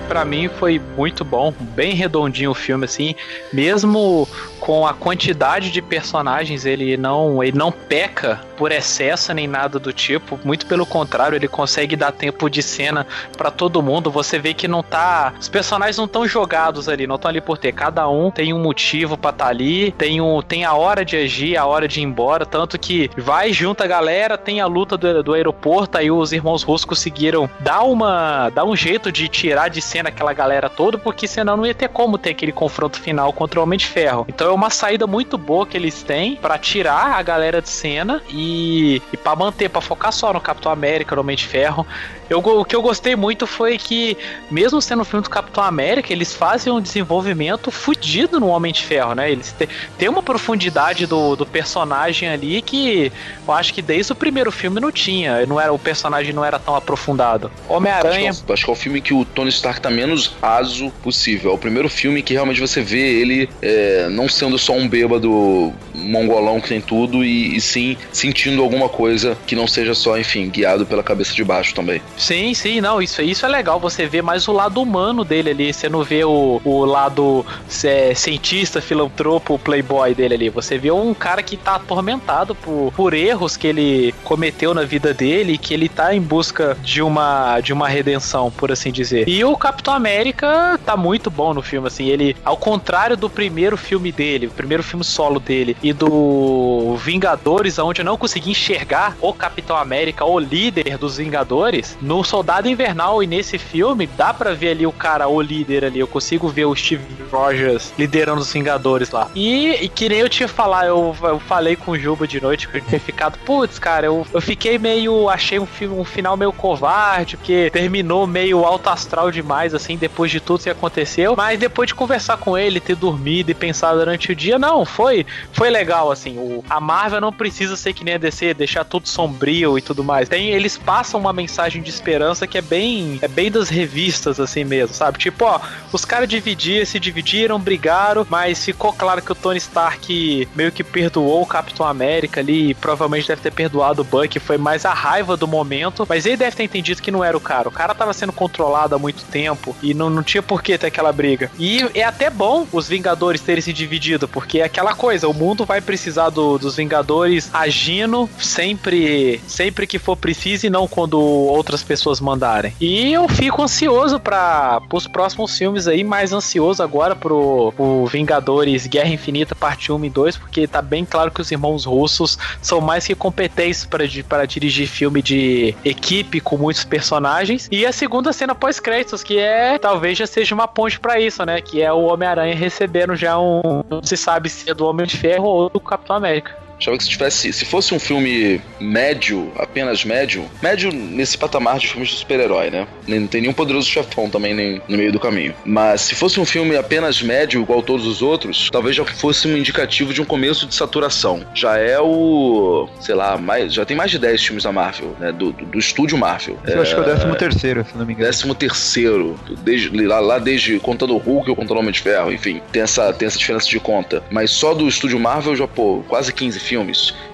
Para mim foi muito bom, bem redondinho o filme assim, mesmo com a quantidade de personagens, ele não, ele não peca por excesso nem nada do tipo, muito pelo contrário, ele consegue dar tempo de cena para todo mundo. Você vê que não tá, os personagens não estão jogados ali, não estão ali por ter, cada um tem um motivo para estar tá ali, tem um, tem a hora de agir, a hora de ir embora, tanto que vai junta a galera, tem a luta do, do aeroporto, aí os irmãos russos conseguiram dar uma, dar um jeito de tirar de cena aquela galera toda, porque senão não ia ter como ter aquele confronto final contra o Homem de Ferro. Então é uma saída muito boa que eles têm para tirar a galera de cena e, e para manter, para focar só no Capitão América, no Homem de Ferro. Eu, o que eu gostei muito foi que, mesmo sendo um filme do Capitão América, eles fazem um desenvolvimento fudido no Homem de Ferro, né? Eles têm uma profundidade do, do personagem ali que eu acho que desde o primeiro filme não tinha. Não era, o personagem não era tão aprofundado. Homem-Aranha. Acho, é acho, que é o filme que o Tony Stark tá menos raso possível. É o primeiro filme que realmente você vê ele é, não sendo só um bêbado mongolão que tem tudo, e, e sim sentindo alguma coisa que não seja só, enfim, guiado pela cabeça de baixo também. Sim, sim, não, isso, isso é legal. Você vê mais o lado humano dele ali. Você não vê o, o lado é, cientista, filantropo, playboy dele ali. Você vê um cara que tá atormentado por, por erros que ele cometeu na vida dele, que ele tá em busca de uma, de uma redenção, por assim dizer. E o Capitão América tá muito bom no filme, assim. Ele, ao contrário do primeiro filme dele, o primeiro filme solo dele, e do Vingadores, onde eu não consegui enxergar o Capitão América, o líder dos Vingadores, no Soldado Invernal e nesse filme, dá para ver ali o cara, o líder ali. Eu consigo ver o Steve Rogers liderando os Vingadores lá. E, e que nem eu tinha falar, eu, eu falei com o Juba de noite que eu tinha ficado, putz, cara, eu, eu fiquei meio. Achei um, um final meio covarde, porque terminou meio alto astral demais, assim, depois de tudo que aconteceu. Mas depois de conversar com ele, ter dormido e pensado durante o dia, não, foi, foi legal, assim. O, a Marvel não precisa ser que nem a DC, deixar tudo sombrio e tudo mais. Tem, eles passam uma mensagem de esperança que é bem é bem das revistas assim mesmo, sabe? Tipo, ó, os caras dividiram, se dividiram, brigaram, mas ficou claro que o Tony Stark meio que perdoou o Capitão América ali, e provavelmente deve ter perdoado o Buck, foi mais a raiva do momento, mas ele deve ter entendido que não era o cara. O cara tava sendo controlado há muito tempo e não, não tinha por que ter aquela briga. E é até bom os Vingadores terem se dividido, porque é aquela coisa, o mundo vai precisar do, dos Vingadores agindo sempre, sempre que for preciso e não quando outras pessoas mandarem. E eu fico ansioso para os próximos filmes aí, mais ansioso agora pro, pro Vingadores Guerra Infinita parte 1 e 2, porque tá bem claro que os irmãos russos são mais que competentes para dirigir filme de equipe com muitos personagens. E a segunda cena pós-créditos, que é talvez já seja uma ponte para isso, né? Que é o Homem-Aranha recebendo já um. Não se sabe se é do Homem de Ferro ou do Capitão América. Achava que se tivesse. Se fosse um filme médio, apenas médio, médio nesse patamar de filmes de super-herói, né? Não tem nenhum poderoso chefão também nem no meio do caminho. Mas se fosse um filme apenas médio, igual todos os outros, talvez já fosse um indicativo de um começo de saturação. Já é o. sei lá, mais, já tem mais de 10 filmes da Marvel, né? Do, do, do estúdio Marvel. Eu é, acho que é o 13 terceiro, se não me engano. 13 terceiro. Desde, lá, lá desde contando o Hulk ou contando o Homem de Ferro, enfim. Tem essa, tem essa diferença de conta. Mas só do estúdio Marvel já, pô, quase 15 filmes.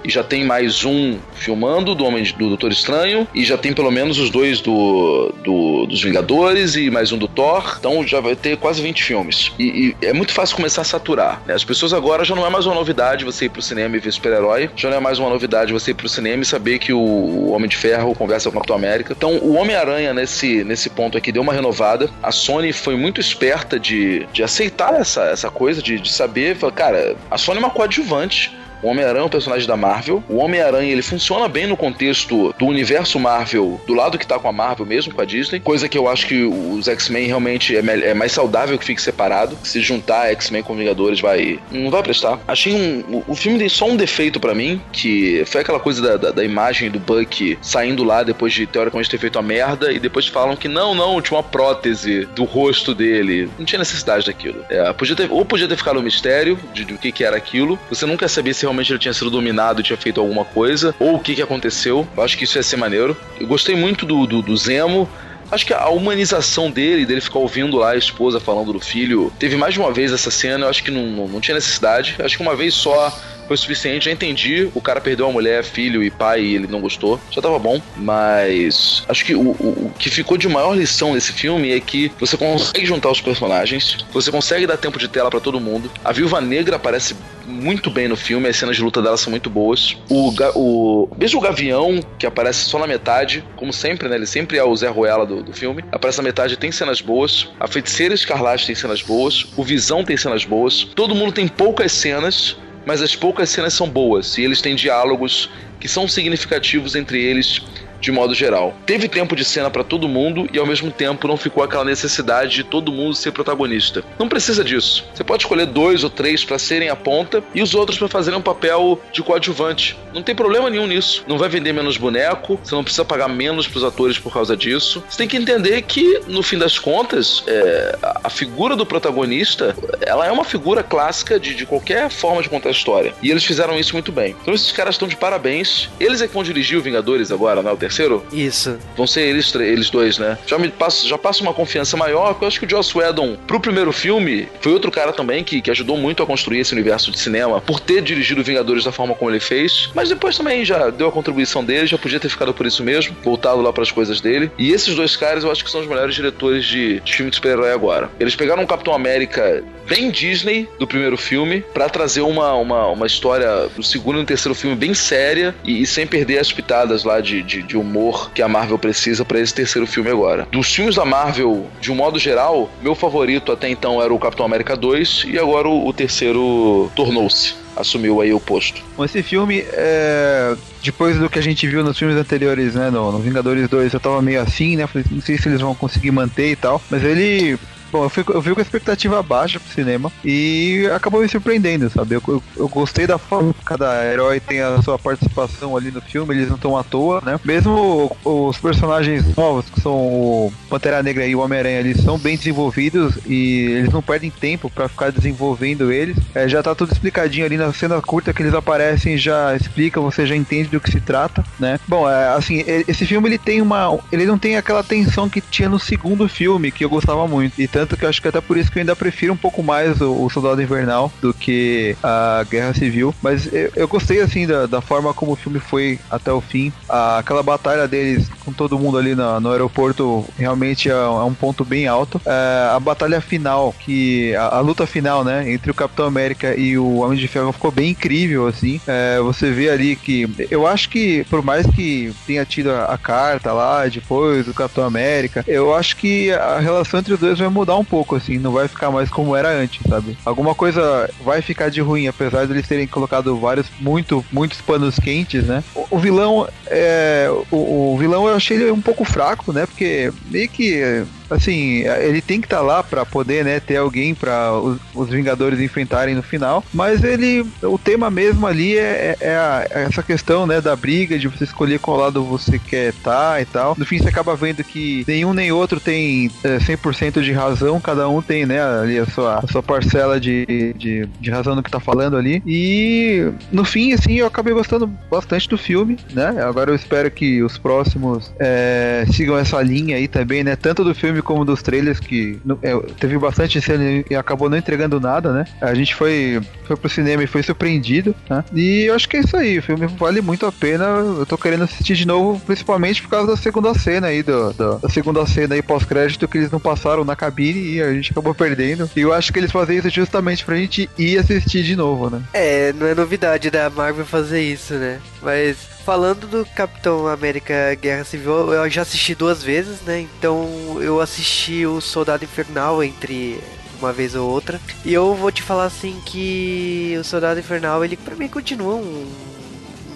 E já tem mais um filmando do Homem do Doutor Estranho. E já tem pelo menos os dois do, do dos Vingadores e mais um do Thor. Então já vai ter quase 20 filmes. E, e, é muito fácil começar a saturar. Né? As pessoas agora já não é mais uma novidade você ir pro cinema e ver super-herói. Já não é mais uma novidade você ir pro cinema e saber que o Homem de Ferro conversa com o Capitão América. Então o Homem-Aranha nesse, nesse ponto aqui deu uma renovada. A Sony foi muito esperta de, de aceitar essa, essa coisa, de, de saber. Cara, a Sony é uma coadjuvante o Homem-Aranha é um personagem da Marvel. O Homem-Aranha ele funciona bem no contexto do universo Marvel, do lado que tá com a Marvel mesmo, com a Disney. Coisa que eu acho que os X-Men realmente é, é, mais saudável que fique separado. Se juntar X-Men com Vingadores vai. não vai prestar. Achei um. O filme tem só um defeito para mim, que foi aquela coisa da, da, da, imagem do Buck saindo lá depois de teoricamente ter feito a merda, e depois falam que não, não, tinha uma prótese do rosto dele. Não tinha necessidade daquilo. É, podia ter, ou podia ter ficado um mistério de, de o que, que era aquilo. Você nunca sabia se realmente ele tinha sido dominado e tinha feito alguma coisa, ou o que, que aconteceu. Eu acho que isso ia ser maneiro. Eu gostei muito do, do, do Zemo. Acho que a humanização dele, dele ficar ouvindo lá a esposa falando do filho, teve mais de uma vez essa cena, eu acho que não, não, não tinha necessidade. Acho que uma vez só foi suficiente, já entendi. O cara perdeu a mulher, filho e pai e ele não gostou. Já tava bom. Mas acho que o, o, o que ficou de maior lição nesse filme é que você consegue juntar os personagens, você consegue dar tempo de tela para todo mundo. A Viúva Negra aparece muito bem no filme, as cenas de luta dela são muito boas. O, o mesmo o Gavião, que aparece só na metade, como sempre, né? Ele sempre é o Zé Ruela do, do filme. Aparece na metade, tem cenas boas. A Feiticeira Escarlate tem cenas boas. O Visão tem cenas boas. Todo mundo tem poucas cenas, mas as poucas cenas são boas. E eles têm diálogos que são significativos entre eles de modo geral. Teve tempo de cena para todo mundo e ao mesmo tempo não ficou aquela necessidade de todo mundo ser protagonista. Não precisa disso. Você pode escolher dois ou três para serem a ponta e os outros para fazerem um papel de coadjuvante. Não tem problema nenhum nisso. Não vai vender menos boneco, você não precisa pagar menos pros atores por causa disso. Você tem que entender que, no fim das contas, é, a figura do protagonista ela é uma figura clássica de, de qualquer forma de contar a história. E eles fizeram isso muito bem. Então esses caras estão de parabéns. Eles é que vão dirigir o Vingadores agora, né? O terceiro? Isso. Vão ser eles, eles dois, né? Já me passo, já passo uma confiança maior, porque eu acho que o Joss Whedon, pro primeiro filme, foi outro cara também que, que ajudou muito a construir esse universo de cinema, por ter dirigido Vingadores da forma como ele fez. Mas depois também já deu a contribuição dele, já podia ter ficado por isso mesmo, voltado lá para as coisas dele. E esses dois caras eu acho que são os melhores diretores de, de filme de super-herói agora. Eles pegaram um Capitão América bem Disney do primeiro filme para trazer uma, uma, uma história do segundo e terceiro filme bem séria e, e sem perder as pitadas lá de, de, de humor que a Marvel precisa para esse terceiro filme agora. Dos filmes da Marvel, de um modo geral, meu favorito até então era o Capitão América 2 e agora o, o terceiro tornou-se assumiu aí o posto. Esse filme, é... depois do que a gente viu nos filmes anteriores, né, no, no Vingadores 2, eu tava meio assim, né, falei, não sei se eles vão conseguir manter e tal, mas ele Bom, eu, fui, eu vi com a expectativa baixa pro cinema e acabou me surpreendendo, sabe? Eu, eu, eu, gostei da forma que cada herói tem a sua participação ali no filme, eles não estão à toa, né? Mesmo os personagens novos, que são o Pantera Negra e o Homem-Aranha, eles são bem desenvolvidos e eles não perdem tempo para ficar desenvolvendo eles. É, já tá tudo explicadinho ali na cena curta que eles aparecem, já explica, você já entende do que se trata, né? Bom, é, assim, esse filme ele tem uma. Ele não tem aquela tensão que tinha no segundo filme, que eu gostava muito. E tanto que eu acho que até por isso que eu ainda prefiro um pouco mais o, o Soldado Invernal do que a Guerra Civil. Mas eu, eu gostei, assim, da, da, forma como o filme foi até o fim. A, aquela batalha deles com todo mundo ali no, no aeroporto realmente é, é, um ponto bem alto. É, a batalha final, que a, a, luta final, né, entre o Capitão América e o Homem de Ferro ficou bem incrível, assim. É, você vê ali que eu acho que, por mais que tenha tido a, a carta lá depois do Capitão América, eu acho que a relação entre os dois vai mudar mudar um pouco, assim, não vai ficar mais como era antes, sabe? Alguma coisa vai ficar de ruim, apesar de eles terem colocado vários, muito, muitos panos quentes, né? O, o vilão, é, o, o, vilão eu achei ele um pouco fraco, né? Porque meio que assim, ele tem que estar tá lá para poder, né, ter alguém para os, os, Vingadores enfrentarem no final, mas ele, o tema mesmo ali é, é, a, é, essa questão, né, da briga, de você escolher qual lado você quer estar tá e tal. No fim, você acaba vendo que nenhum nem outro tem é, 100% de razão, cada um tem, né, ali a sua, a sua parcela de, de, de razão no que tá falando ali. E no fim, assim, eu acabei gostando bastante do filme, né? Agora eu espero que os próximos é, sigam essa linha aí também, né? Tanto do filme filme como dos trailers, que é, teve bastante cena e acabou não entregando nada, né? A gente foi, foi pro cinema e foi surpreendido, né? E eu acho que é isso aí, o filme vale muito a pena. Eu tô querendo assistir de novo, principalmente por causa da segunda cena aí, do, do da segunda cena aí pós-crédito que eles não passaram na cabine e a gente acabou perdendo. E eu acho que eles fazem isso justamente pra gente ir assistir de novo, né? É, não é novidade da Marvel fazer isso, né? Mas falando do Capitão América Guerra Civil, eu já assisti duas vezes, né? Então eu assisti o Soldado Infernal entre uma vez ou outra. E eu vou te falar assim que o Soldado Infernal, ele para mim continua um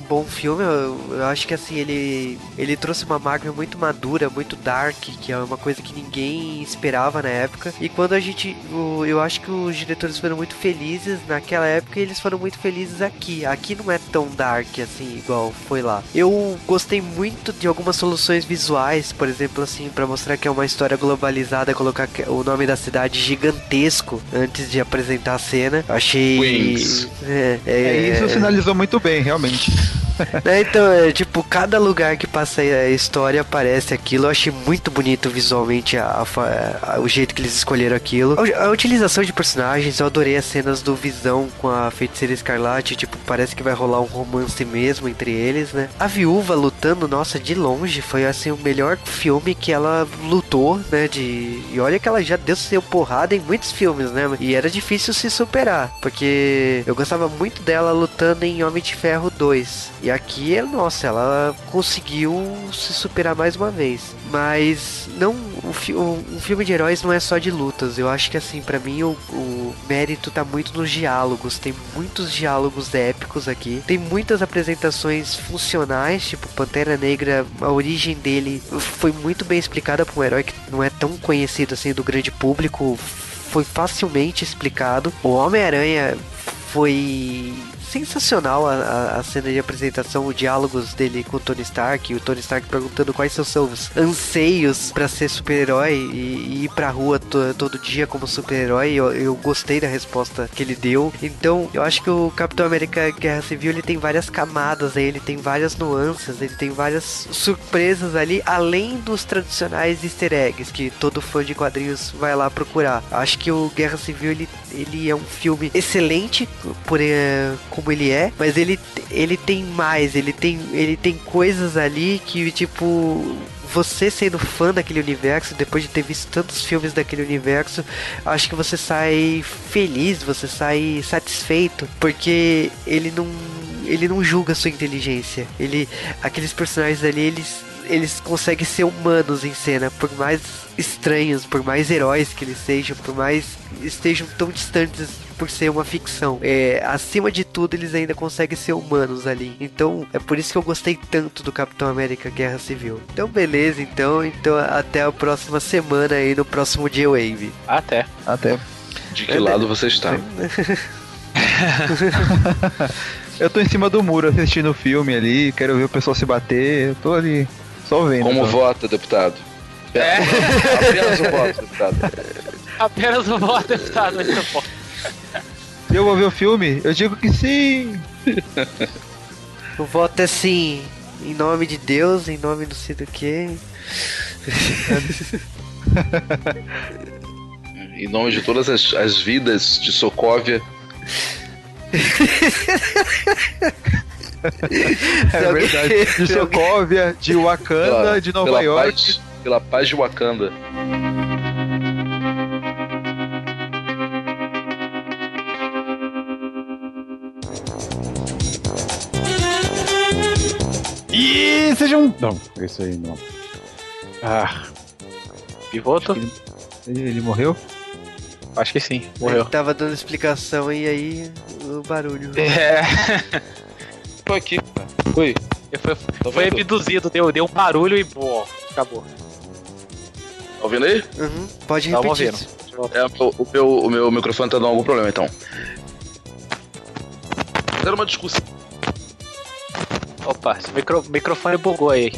bom filme. Eu, eu, acho que assim, ele, ele trouxe uma Marvel muito madura, muito dark, que é uma coisa que ninguém esperava na época. E quando a gente. O, eu acho que os diretores foram muito felizes naquela época e eles foram muito felizes aqui. Aqui não é tão dark assim, igual foi lá. Eu gostei muito de algumas soluções visuais, por exemplo, assim, para mostrar que é uma história globalizada, colocar o nome da cidade gigantesco antes de apresentar a cena. Achei. Wings. É, é, é, isso sinalizou muito bem, realmente. Né, Então, é, tipo, cada lugar que passa a história aparece aquilo. Eu achei muito bonito visualmente a- a a- o jeito que eles escolheram aquilo. A, a utilização de personagens, eu adorei as cenas do Visão com a Feiticeira Escarlate. Tipo, parece que vai rolar um romance mesmo entre eles, né? A Viúva lutando, nossa, de longe, foi assim o melhor filme que ela lutou, né? De... E olha que ela já deu seu porrada em muitos filmes, né? E era difícil se superar, porque eu gostava muito dela lutando em Homem de Ferro 2. E aqui, nossa, ela conseguiu se superar mais uma vez. Mas não, o fi- filme de heróis não é só de lutas. Eu acho que assim, pra mim o, o mérito tá muito nos diálogos. Tem muitos diálogos épicos aqui. Tem muitas apresentações funcionais, tipo Pantera Negra, a origem dele foi muito bem explicada pra um herói que não é tão conhecido assim do grande público. Foi facilmente explicado. O Homem-Aranha foi sensacional a, a- a cena de apresentação, os diálogos dele com o Tony Stark, o Tony Stark perguntando quais são seus anseios pra ser super-herói e, e ir pra rua to- todo dia como super-herói. Eu, eu gostei da resposta que ele deu. Então, eu acho que o Capitão América Guerra Civil ele tem várias camadas aí, ele tem várias nuances, ele tem várias surpresas ali, além dos tradicionais easter eggs que todo fã de quadrinhos vai lá procurar. Acho que o Guerra Civil ele, ele é um filme excelente por eh, como ele é, mas ele, ele tem mais, ele tem, ele tem coisas ali que tipo você sendo fã daquele universo, depois de ter visto tantos filmes daquele universo, acho que você sai feliz, você sai satisfeito, porque ele não ele não julga a sua inteligência. Ele aqueles personagens ali, eles eles conseguem ser humanos em cena, por mais estranhos, por mais heróis que eles sejam, por mais estejam tão distantes por ser uma ficção. É, acima de tudo, eles ainda conseguem ser humanos ali. Então, é por isso que eu gostei tanto do Capitão América Guerra Civil. Então, beleza, então, então até a próxima semana aí no próximo J-Wave. Até. Até. De que lado você está? Eu tô em cima do muro assistindo o filme ali, quero ver o pessoal se bater, eu tô ali só vendo. Como só. vota, deputado? É. Apenas o voto, deputado. Apenas o voto deputado eu vou ver o filme, eu digo que sim. O voto é sim, em nome de Deus, em nome do sei do que. Em nome de todas as, as vidas de Sokovia, É verdade. De Sokovia, de Wakanda, pela, de Nova pela York. Paz, pela paz de Wakanda. E sejam. Não, isso aí não. Ah, Pivoto? Ele, ele morreu? Acho que sim, morreu. Ele tava dando explicação e aí o barulho. É. Tô aqui. Oi. Foi, Tá foi abduzido, deu, deu um barulho e boa, acabou. Tá ouvindo aí? Uhum, pode repetir. ouvindo. É, o, o meu, o meu microfone tá dando algum problema, então. Era uma discussão. Opa, esse micro, microfone bugou aí.